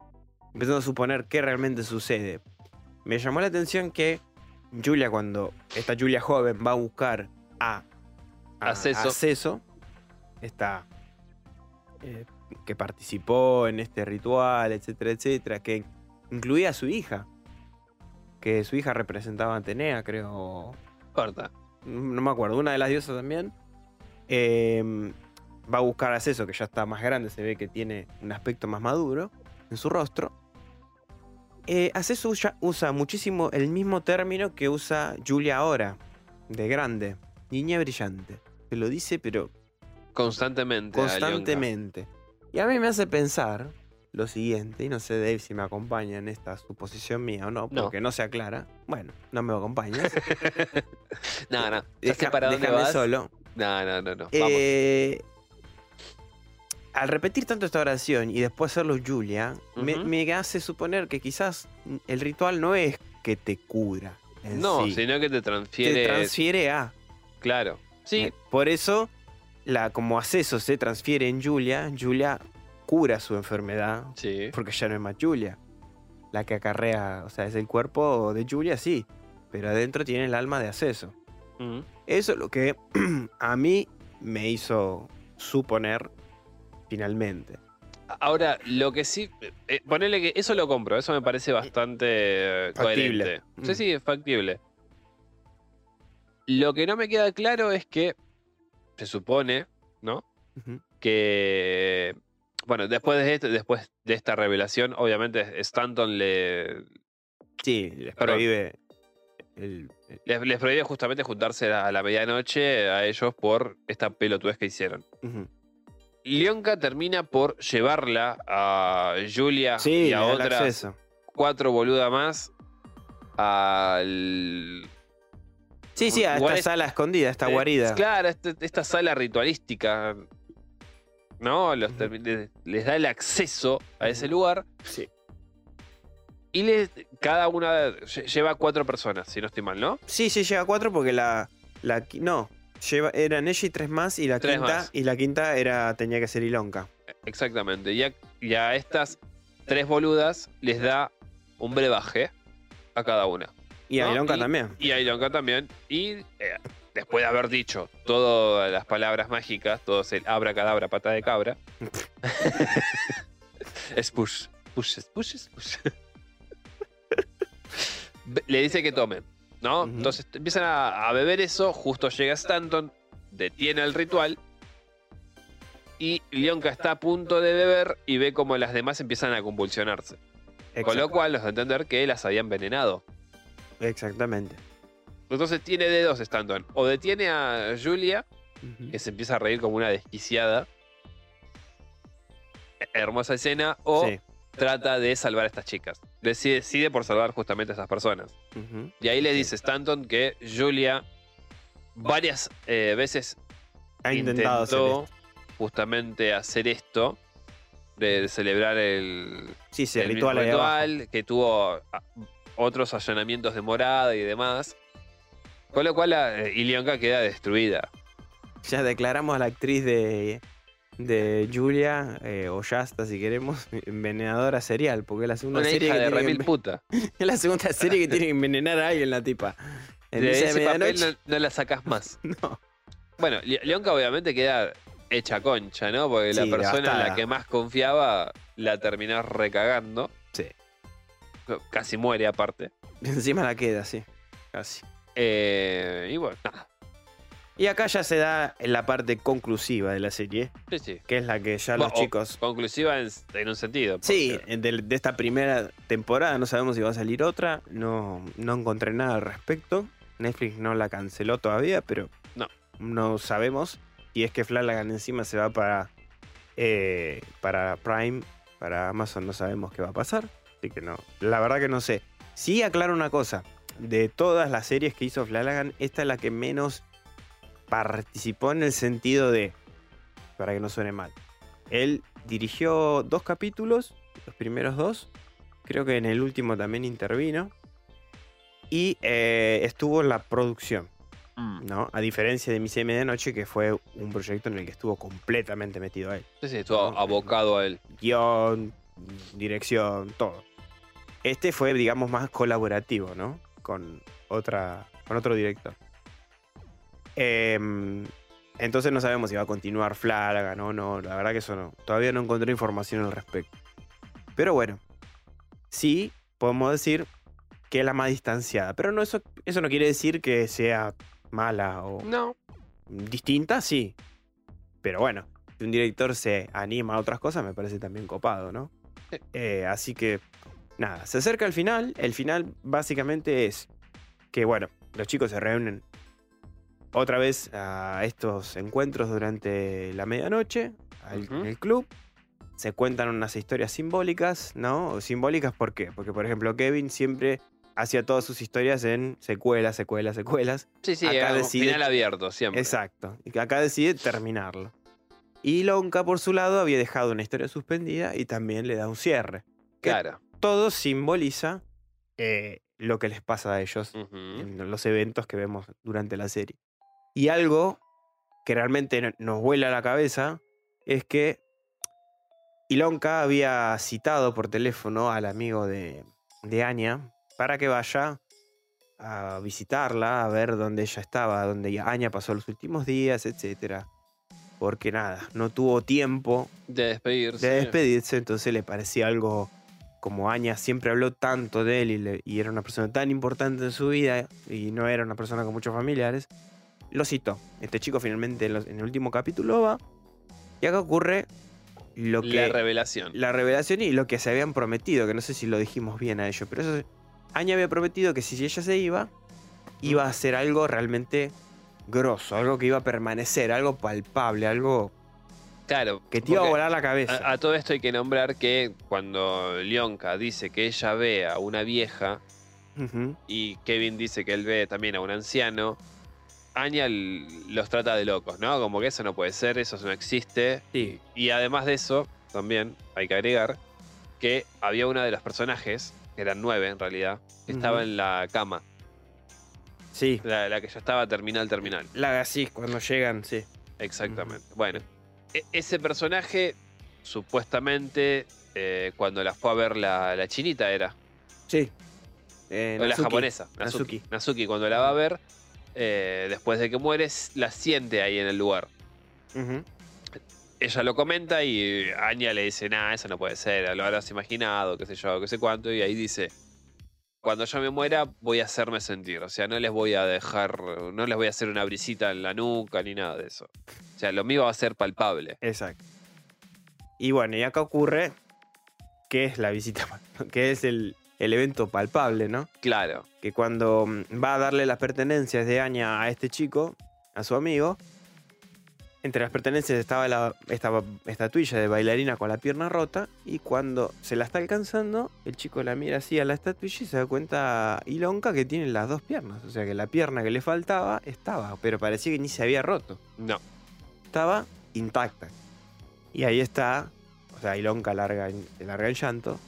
empezando a suponer qué realmente sucede. Me llamó la atención que Julia, cuando esta Julia joven va a buscar a, a Acceso. Acceso, esta eh, que participó en este ritual, etcétera, etcétera, que incluía a su hija, que su hija representaba a Atenea, creo, Corta. no me acuerdo, una de las diosas también. eh, va a buscar a Acceso, que ya está más grande, se ve que tiene un aspecto más maduro en su rostro. Eh, Acceso usa, usa muchísimo el mismo término que usa Julia ahora, de grande, niña brillante. Se lo dice, pero Constantemente. constantemente. Y a mí me hace pensar lo siguiente, y no sé Dave si me acompaña en esta suposición mía o no, porque no, se aclara. Bueno, no me acompañas. (laughs) no, no. Ya sé Deja- para dónde déjame vas. solo. No, no, no, no. Vamos. Eh, al repetir tanto esta oración y después hacerlo Julia, me, me hace suponer que quizás el ritual no es que te cura. en no, sí, sino que te transfiere. te transfiere a. Claro. Sí, Eh, Por eso, la, como acceso se transfiere en Julia, Julia cura su enfermedad, sí. porque ya no es más Julia. La que acarrea, o sea, es el cuerpo de Julia, sí, pero adentro tiene el alma de acceso. Mm. Eso es lo que (clears throat) a mí me hizo suponer finalmente. Ahora, lo que sí, eh, ponele que eso lo compro, eso me parece bastante eh, Factible. coherente. Mm. Sí, sí, es factible. Lo que no me queda claro es que se supone, ¿no? Que bueno, después de después de esta revelación, obviamente Stanton le, Sí, les prohíbe el, el- les, les prohíbe justamente juntarse a la medianoche a ellos por esta pelotudez que hicieron. ujú. Leonka termina por llevarla a Julia Sí, y a otras cuatro boludas más al. Sí, sí, a esta es- sala escondida, esta eh, guarida. Claro, este- esta sala ritualística. ¿No? Los les, les da el acceso a ese lugar. Sí. Y les, cada una lle- lleva cuatro personas, si no estoy mal, ¿no? Sí, sí, llega a cuatro porque la. la no, lleva, eran ella y tres más y la Tres quinta. más. Y la quinta era, tenía que ser Ilonka. Exactamente. Y a, y a estas tres boludas les da un brebaje a cada una. Y a. Ilonka Y- también. Y a Ilonka también. Y eh, después de haber dicho todas las palabras mágicas, todo el abracadabra, pata de cabra. (laughs) es push. Push, push, push. Le dice que tomen, ¿no? Entonces empiezan a, a beber eso. Justo llega Stanton, detiene el ritual. Y Leonka está a punto de beber y ve como las demás empiezan a convulsionarse. Con lo cual nos da a entender que las habían envenenado. Exactamente. Entonces tiene de dos Stanton. O detiene a Julia, que se empieza a reír como una desquiciada. Hermosa escena. O Sí. trata de salvar a estas chicas. Decide, decide por salvar justamente a esas personas. Y ahí le dice Stanton que Julia varias eh, veces Ha intentado intentó justamente hacer esto. De celebrar el, Sí, sí, el ritual ritual, que tuvo otros allanamientos de morada y demás. Con lo cual la eh, Ilionka queda destruida. Ya declaramos a la actriz de, de Julia, eh, o Yasta si queremos, envenenadora serial, porque es la segunda Una serie hija que de tiene que remil enven- puta. (laughs) es la segunda serie que tiene que envenenar a alguien la tipa. En De Misa de ese papel medianoche, no, no la sacas más. (laughs) no. Bueno, Leonka obviamente queda hecha concha, ¿no? Porque la Sí, persona en la devastada. que más confiaba la terminó recagando. Casi muere aparte. (laughs) Encima la queda, sí. Casi. Eh, y bueno, nada. Y acá ya se da la parte conclusiva de la serie, Sí, sí. que es la que ya los o chicos. Conclusiva en, en un sentido. Sí, de esta primera temporada no sabemos si va a salir otra. No, no encontré nada al respecto. Netflix no la canceló todavía, pero No. no sabemos. Y es que Flanagan encima se va para, eh, para Prime, para Amazon, no sabemos qué va a pasar. Así que no, la verdad que no sé. Sí aclaro una cosa. De todas las series que hizo Flanagan, esta es la que menos participó en el sentido de, para que no suene mal, él dirigió dos capítulos, los primeros dos. Creo que en el último también intervino. Y eh, estuvo en la producción, Mm. ¿no? A diferencia de Misa y Medianoche, que fue un proyecto en el que estuvo completamente metido él. Sí, sí, estuvo No, abocado a él. Guión, dirección, todo. Este fue, digamos, más colaborativo, ¿no? Con, otra, con otro director. Em, entonces no sabemos si va a continuar Flanagan o no. La verdad que eso no. Todavía no encontré información al respecto. Pero bueno, sí podemos decir que es la más distanciada. Pero no, eso, eso no quiere decir que sea mala o No. distinta, sí. Pero bueno, si un director se anima a otras cosas, me parece también copado, ¿no? Eh, así que, nada, se acerca el final. El final básicamente es que, bueno, los chicos se reúnen otra vez a estos encuentros durante la medianoche al- en el club. Se cuentan unas historias simbólicas, ¿no? Simbólicas, ¿por qué? Porque, por ejemplo, Kevin siempre hacía todas sus historias en secuelas, secuelas, secuelas. Sí, sí, Acá decide- final abierto siempre. Exacto. Acá decide terminarlo. Y Lonka, por su lado, había dejado una historia suspendida y también le da un cierre. que- Claro. Todo simboliza eh, lo que les pasa a ellos en los eventos que vemos durante la serie. Y algo que realmente no- nos vuela la cabeza es que Ilonka había citado por teléfono al amigo de, de Anya para que vaya a visitarla, a ver dónde ella estaba, dónde Anya pasó los últimos días, etc. porque nada, no tuvo tiempo De despedirse. de despedirse, entonces le parecía algo como Aña siempre habló tanto de él y, le- y era una persona tan importante en su vida y no era una persona con muchos familiares, lo citó. Este chico finalmente en, los- en el último capítulo va y acá ocurre lo que La revelación. la revelación y lo que se habían prometido, que no sé si lo dijimos bien a ellos, pero eso Aña había prometido que si ella se iba, iba a hacer algo realmente grosso, algo que iba a permanecer, algo palpable, algo Claro. que te iba a volar la cabeza. A, a todo esto hay que nombrar que cuando Leonka dice que ella ve a una vieja y Kevin dice que él ve también a un anciano, Anya los trata de locos, ¿no? Como que eso no puede ser, eso no existe. Sí. Y además de eso, también hay que agregar que había una de los personajes, que eran nueve en realidad, que estaba en la cama, Sí, la, la que ya estaba terminal, terminal. la así cuando llegan, sí. Exactamente. Bueno, e- ese personaje, supuestamente, eh, cuando la fue a ver la, la chinita era, Sí. Eh, o la japonesa, Natsuki. Natsuki. Natsuki, cuando la va a ver, eh, después de que muere, s- la siente ahí en el lugar. Ella lo comenta y Anya le dice, nah, eso no puede ser, lo habrás imaginado, qué sé yo, qué sé cuánto, y ahí dice, cuando yo me muera voy a hacerme sentir, o sea, no les voy a dejar, no les voy a hacer una brisita en la nuca ni nada de eso. O sea, lo mío va a ser palpable. Exacto. Y bueno, y acá ocurre que es la visita, (laughs) que es el, el evento palpable, ¿no? Claro. que cuando mm, va a darle las pertenencias de Aña a este chico, a su amigo, entre las pertenencias estaba la esta estatuilla de bailarina con la pierna rota y cuando se la está alcanzando, el chico la mira así a la estatuilla y se da cuenta Ilonka que tiene las dos piernas, o sea que la pierna que le faltaba estaba, pero parecía que ni se había roto, No. estaba intacta. Y ahí está, o sea, Ilonka larga, larga en llanto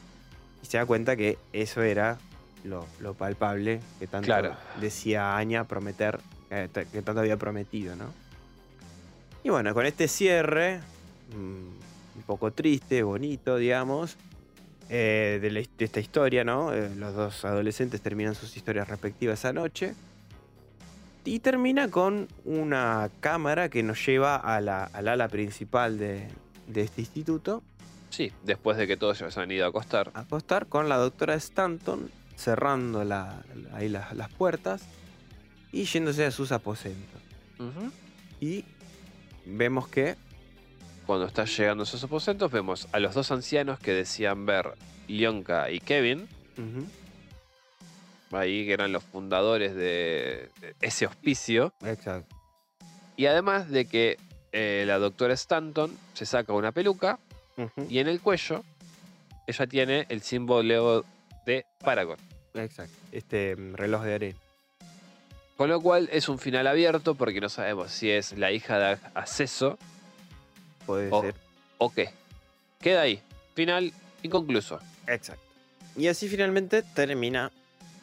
y se da cuenta que eso era lo, lo palpable que tanto Claro. decía Aña prometer, eh, que tanto había prometido, ¿no? Y bueno, con este cierre, mm, un poco triste, bonito, digamos, eh, de, la his- de esta historia, ¿no? Eh, los dos adolescentes terminan sus historias respectivas esa noche. Y termina con una cámara que nos lleva a la, al ala principal de, de este instituto, Sí, después de que todos se han ido a acostar. a acostar con la doctora Stanton cerrando la- la- ahí las, las puertas y yéndose a sus aposentos. Y vemos que Cuando está llegando a sus aposentos, vemos a los dos ancianos que decían ver Leonka y Kevin, ahí que eran los fundadores de ese hospicio. exacto, Y además de que eh, la doctora Stanton se saca una peluca y en el cuello ella tiene el símbolo de Paragon. exacto, este mm, reloj de arena. Con lo cual es un final abierto porque no sabemos si es la hija de Acceso Puede ser. o qué. Queda ahí. Final inconcluso. Exacto. Y así finalmente termina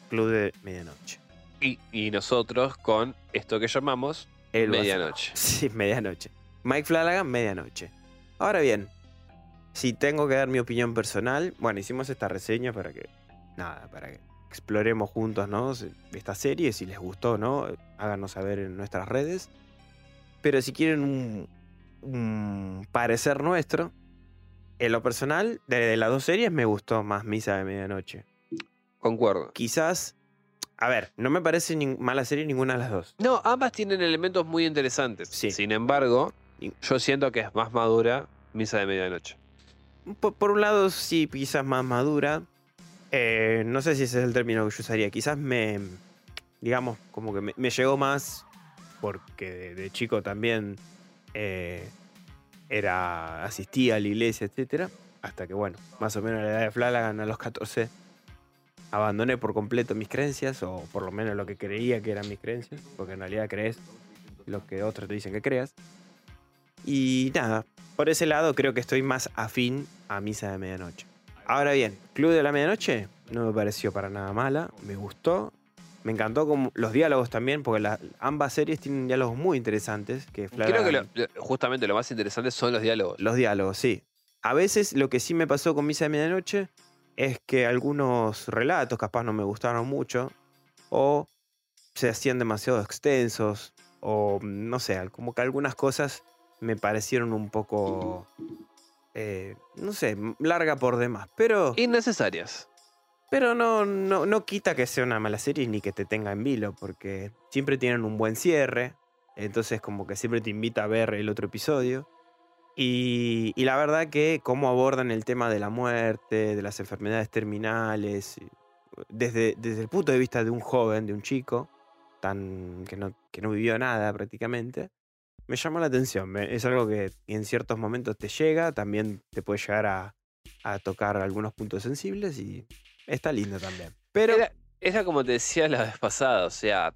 Club de Medianoche. Y, y nosotros con esto que llamamos El Medianoche. (laughs) Sí, medianoche. Mike Flanagan, medianoche. Ahora bien, si tengo que dar mi opinión personal, bueno, hicimos esta reseña para que, nada, para que exploremos juntos, ¿no? Esta serie, si les gustó, ¿no? Háganos saber en nuestras redes. Pero si quieren un, un parecer nuestro, en lo personal, de, de las dos series me gustó más Misa de Medianoche. Concuerdo. Quizás, a ver, no me parece ni- mala serie ninguna de las dos. No, ambas tienen elementos muy interesantes. Sí. Sin embargo, yo siento que es más madura Misa de Medianoche. Por, por un lado, sí, quizás más madura. Eh, no sé si ese es el término que yo usaría. Quizás me. Digamos, como que me, llegó más. Porque de, de chico también. eh, era. asistía a la iglesia, etcétera. Hasta que, bueno, más o menos a la edad de Flanagan, a los 14. Abandoné por completo mis creencias, o por lo menos lo que creía que eran mis creencias, porque en realidad crees lo que otros te dicen que creas. Y nada, por ese lado creo que estoy más afín a Misa de Medianoche. Ahora bien, Club de la Medianoche no me pareció para nada mala, me gustó. Me encantó como los diálogos también, porque la- ambas series tienen diálogos muy interesantes. Que Creo que lo- justamente lo más interesante son los diálogos. los diálogos, sí. A veces lo que sí me pasó con Misa de Medianoche es que algunos relatos capaz no me gustaron mucho o se hacían demasiado extensos o no sé, como que algunas cosas me parecieron un poco, eh, no sé, larga por demás. Pero, Innecesarias. pero no, no, no quita que sea una mala serie ni que te tenga en vilo, porque siempre tienen un buen cierre. Entonces como que siempre te invita a ver el otro episodio. Y, y la verdad que cómo abordan el tema de la muerte, de las enfermedades terminales, desde, desde el punto de vista de un joven, de un chico, tan, que, no, que no vivió nada prácticamente, me llamó la atención. me- es algo que en ciertos momentos te llega, también te puede llegar a, a tocar algunos puntos sensibles y está lindo también. Pero Era, era como te decía la vez pasada, o sea,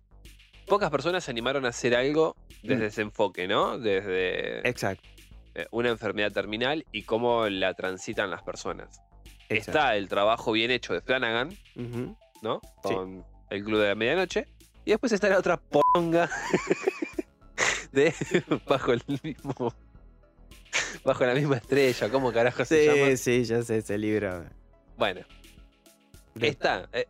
pocas personas se animaron a hacer algo desde Mm. ese enfoque, ¿no? Desde exacto, eh, una enfermedad terminal y cómo la transitan las personas. exacto. Está el trabajo bien hecho de Flanagan. ¿no? Sí. Con el Club de la Medianoche. Y después está la otra ponga (laughs) de (laughs) bajo el mismo. Bajo la misma estrella, ¿cómo carajo se llama? Sí, sí, ya sé ese libro. Bueno, está. eh,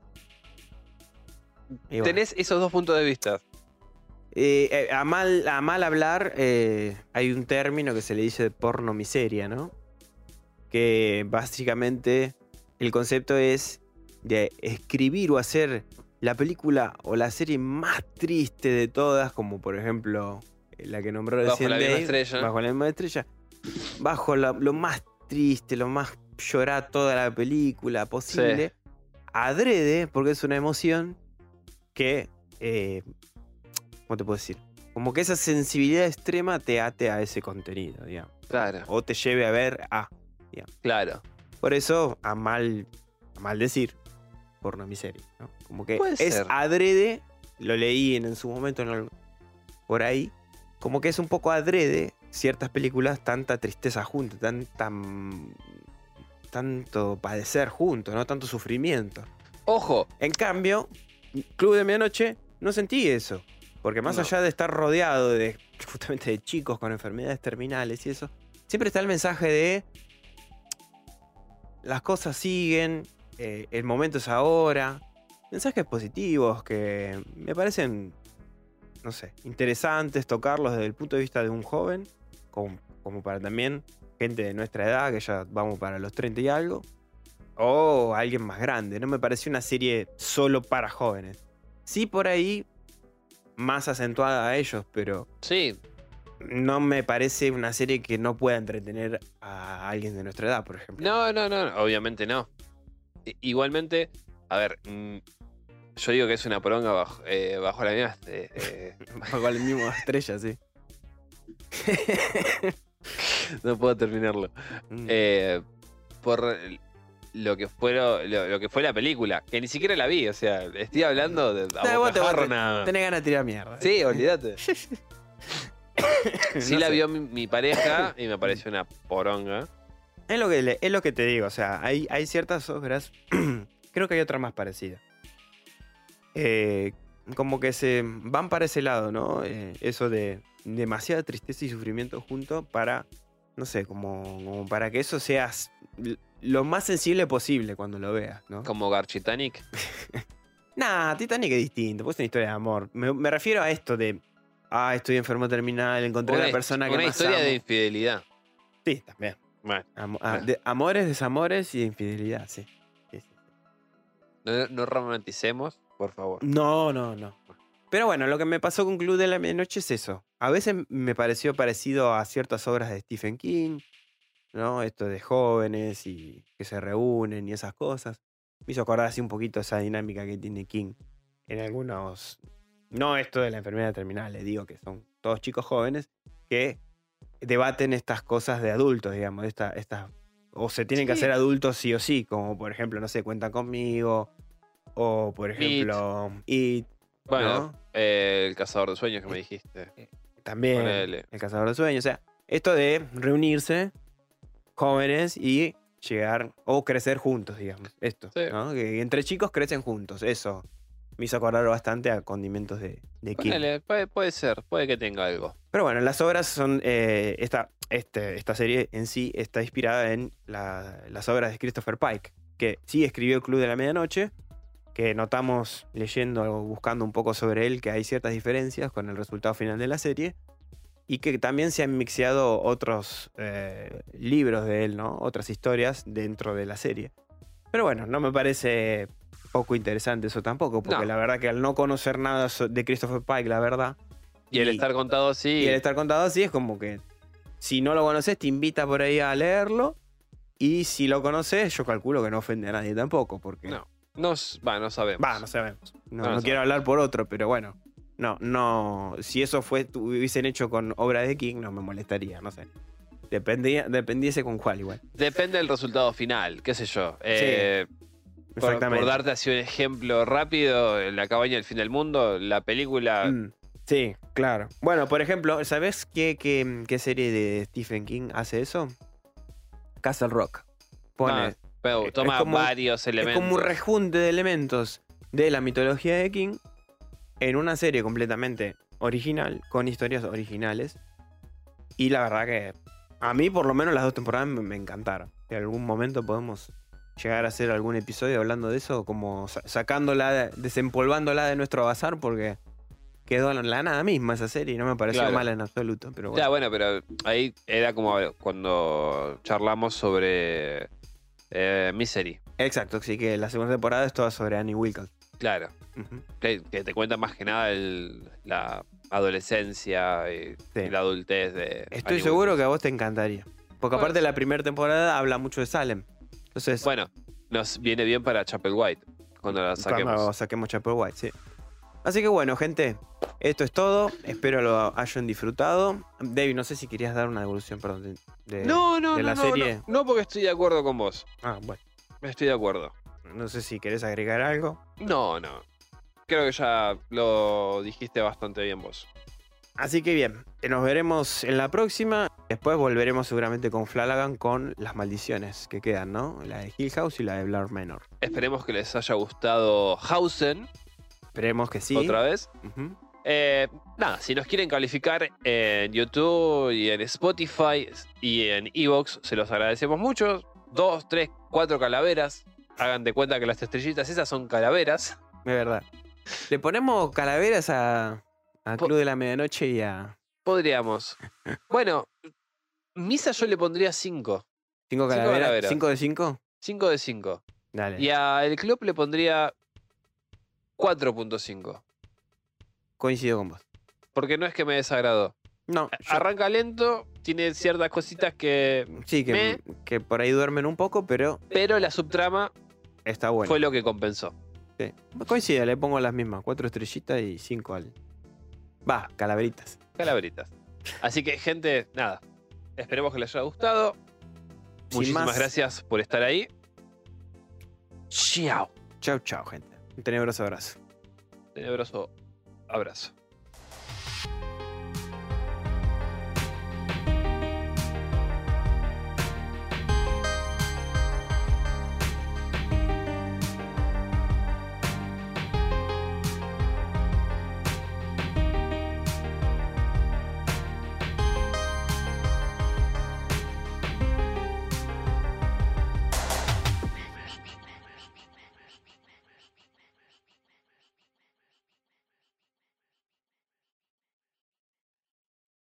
bueno. tenés esos dos puntos de vista. Eh, eh, a, mal, a mal hablar, eh, hay un término que se le dice porno miseria, ¿no? Que básicamente el concepto es de escribir o hacer la película o la serie más triste de todas, como por ejemplo la que nombró Bajo la misma estrella. Bajo la misma estrella. Bajo la- lo más triste, lo más llorar toda la película posible. Adrede, porque es una emoción que eh, ¿cómo te puedo decir? Como que esa sensibilidad extrema te ate a ese contenido, digamos. Claro, O te lleve a ver a. claro. Por eso, a mal, a mal decir, porno miseria, ¿no? Como que Puede es ser. adrede, lo leí en, en su momento en el- por ahí, como que es un poco adrede ciertas películas, tanta tristeza junto, tanta, tanto padecer junto, ¿no? Tanto sufrimiento. Ojo, En cambio, Club de Medianoche no sentí eso. Porque más No. allá de estar rodeado de justamente de chicos con enfermedades terminales y eso, siempre está el mensaje de las cosas siguen, eh, el momento es ahora. Mensajes positivos que me parecen, no sé, interesantes tocarlos desde el punto de vista de un joven, como, como para también gente de nuestra edad, que ya vamos para los 30 y algo, o alguien más grande. No me pareció una serie solo para jóvenes. Sí, por ahí, más acentuada a ellos, pero sí, no me parece una serie que no pueda entretener a alguien de nuestra edad, por ejemplo. no, no, no, obviamente no. Igualmente, a ver, mm, yo digo que es una poronga bajo, eh, bajo la misma. eh, eh, (laughs) Bajo la misma estrella, sí. (laughs) no puedo terminarlo. Mm. Eh, por lo que, fue lo, que fue la película, que ni siquiera la vi, o sea, estoy hablando de a No, vos te- más. Tenés ganas de tirar mierda. Sí, olvídate. (laughs) Sí No la sé. vio mi, mi pareja y me pareció una poronga. Es lo que, es lo que te digo, o sea, hay, hay ciertas obras, (clears throat) creo que hay otra más parecida. Eh, como que se van para ese lado, ¿no? Eh, eso de demasiada tristeza y sufrimiento junto para, no sé, como, como para que eso sea s- l- lo más sensible posible cuando lo veas, ¿no? Como Garchitanic. (laughs) Nah, Titanic es distinto, pues es una historia de amor. Me, me refiero a esto de, ah, estoy enfermo terminal, encontré a Una, la persona que una más historia amo. de infidelidad. Sí, también. Bueno, ah, Bueno. de- amores, desamores y infidelidad, sí. Sí, sí. no, no romanticemos, por favor. No, no, no. Pero bueno, lo que me pasó con Club de la Medianoche es eso. A veces me pareció parecido a ciertas obras de Stephen King, ¿no? Esto de jóvenes y que se reúnen y esas cosas. Me hizo acordar así un poquito esa dinámica que tiene King en algunos. No esto de la enfermedad terminal, le digo que son todos chicos jóvenes que debaten estas cosas de adultos, digamos, esta, estas o se tienen que hacer adultos sí o sí, como por ejemplo, no sé, cuentan conmigo, o por ejemplo, It, Bueno, ¿no? eh, el cazador de sueños que me dijiste. también Ponele. El Cazador de Sueños, o sea, esto de reunirse jóvenes y llegar o crecer juntos, digamos, esto, Sí. ¿no? Que entre chicos crecen juntos, eso me hizo acordar bastante a condimentos de, de. Ponele, puede, puede ser, puede que tenga algo. Pero bueno, las obras son. eh, esta, este, esta serie en sí está inspirada en la- las obras de Christopher Pike, que sí escribió El Club de la Medianoche, que notamos leyendo o buscando un poco sobre él que hay ciertas diferencias con el resultado final de la serie. y que también se han mixeado otros eh, libros de él, ¿no? Otras historias dentro de la serie. Pero bueno, no me parece poco interesante eso tampoco, porque No. la verdad que al no conocer nada de Christopher Pike, la verdad, Y el estar contado así. y el estar contado así es como que si no lo conoces te invita por ahí a leerlo y si lo conoces yo calculo que no ofende a nadie tampoco, porque... No. No, no sabemos. Va, no sabemos. No, No lo no quiero hablar por otro, pero bueno. No, no. Si eso fue, tu- hubiesen hecho con obra de King, no me molestaría, no sé. Dependía, dependiese con cuál igual. Depende del resultado final, qué sé yo. Eh, por, Exactamente. por darte así un ejemplo rápido, en La cabaña del fin del mundo, la película. Mm, sí, claro. Bueno, por ejemplo, ¿sabes qué, qué, qué serie de Stephen King hace eso? Castle Rock. Pone, Ah, pero es toma como- varios es elementos. como un rejunte de elementos de la mitología de King en una serie completamente original, con historias originales. Y la verdad que a mí por lo menos las dos temporadas me, encantaron. En algún momento podemos llegar a hacer algún episodio hablando de eso, como sa- sacándola, desempolvándola de nuestro bazar, porque quedó en la nada misma esa serie y no me pareció Claro. mala en absoluto. Pero bueno. Ya, bueno, pero ahí era como cuando charlamos sobre eh, Misery. Exacto, sí que la segunda temporada es toda sobre Annie Wilkes. Claro. Que, que te cuenta más que nada el- la adolescencia y, Sí. y la adultez de. Estoy Annie seguro que a vos te encantaría. Porque aparte la primera temporada habla mucho de Salem. Entonces, Bueno, nos viene bien para Chapel White cuando la saquemos. cuando saquemos Chapel White, sí. Así que bueno, gente, esto es todo. Espero lo hayan disfrutado. David, no sé si querías dar una devolución, perdón, de, de- No, no, de la no, serie. no, no, porque estoy de acuerdo con vos. Ah, bueno. Estoy de acuerdo. No sé si querés agregar algo. No, no. Creo que ya lo dijiste bastante bien vos. Así que bien, nos veremos en la próxima. Después volveremos seguramente con Flanagan con las maldiciones que quedan, ¿no? La de Hill House y la de Blair Manor. Esperemos que les haya gustado Hausen Esperemos que sí. otra vez. Eh, nada, si nos quieren calificar en YouTube y en Spotify y en Evox, se los agradecemos mucho. Dos, tres, cuatro calaveras. Hagan de cuenta que las estrellitas esas son calaveras. De verdad. Le ponemos calaveras a, a Club de la Medianoche y a. Podríamos. (laughs) Bueno, Misa yo le pondría cinco. ¿Cinco calaveras? calaveras. ¿Cinco de cinco? Cinco de cinco. Dale. Y a El Club le pondría 4.5. Coincido con vos. Porque no es que me desagradó. No, yo- Arranca lento, tiene ciertas cositas que. sí, que, que por ahí duermen un poco, pero Pero la subtrama está bueno. fue lo que compensó. Sí. Coincide, le pongo las mismas. Cuatro estrellitas y cinco al. Va, calaveritas. Calaveritas. Así que, gente, nada. Esperemos que les haya gustado. Sin Muchísimas más. gracias por estar ahí. Chao. Chau, chau, gente. Un tenebroso abrazo. Tenebroso abrazo.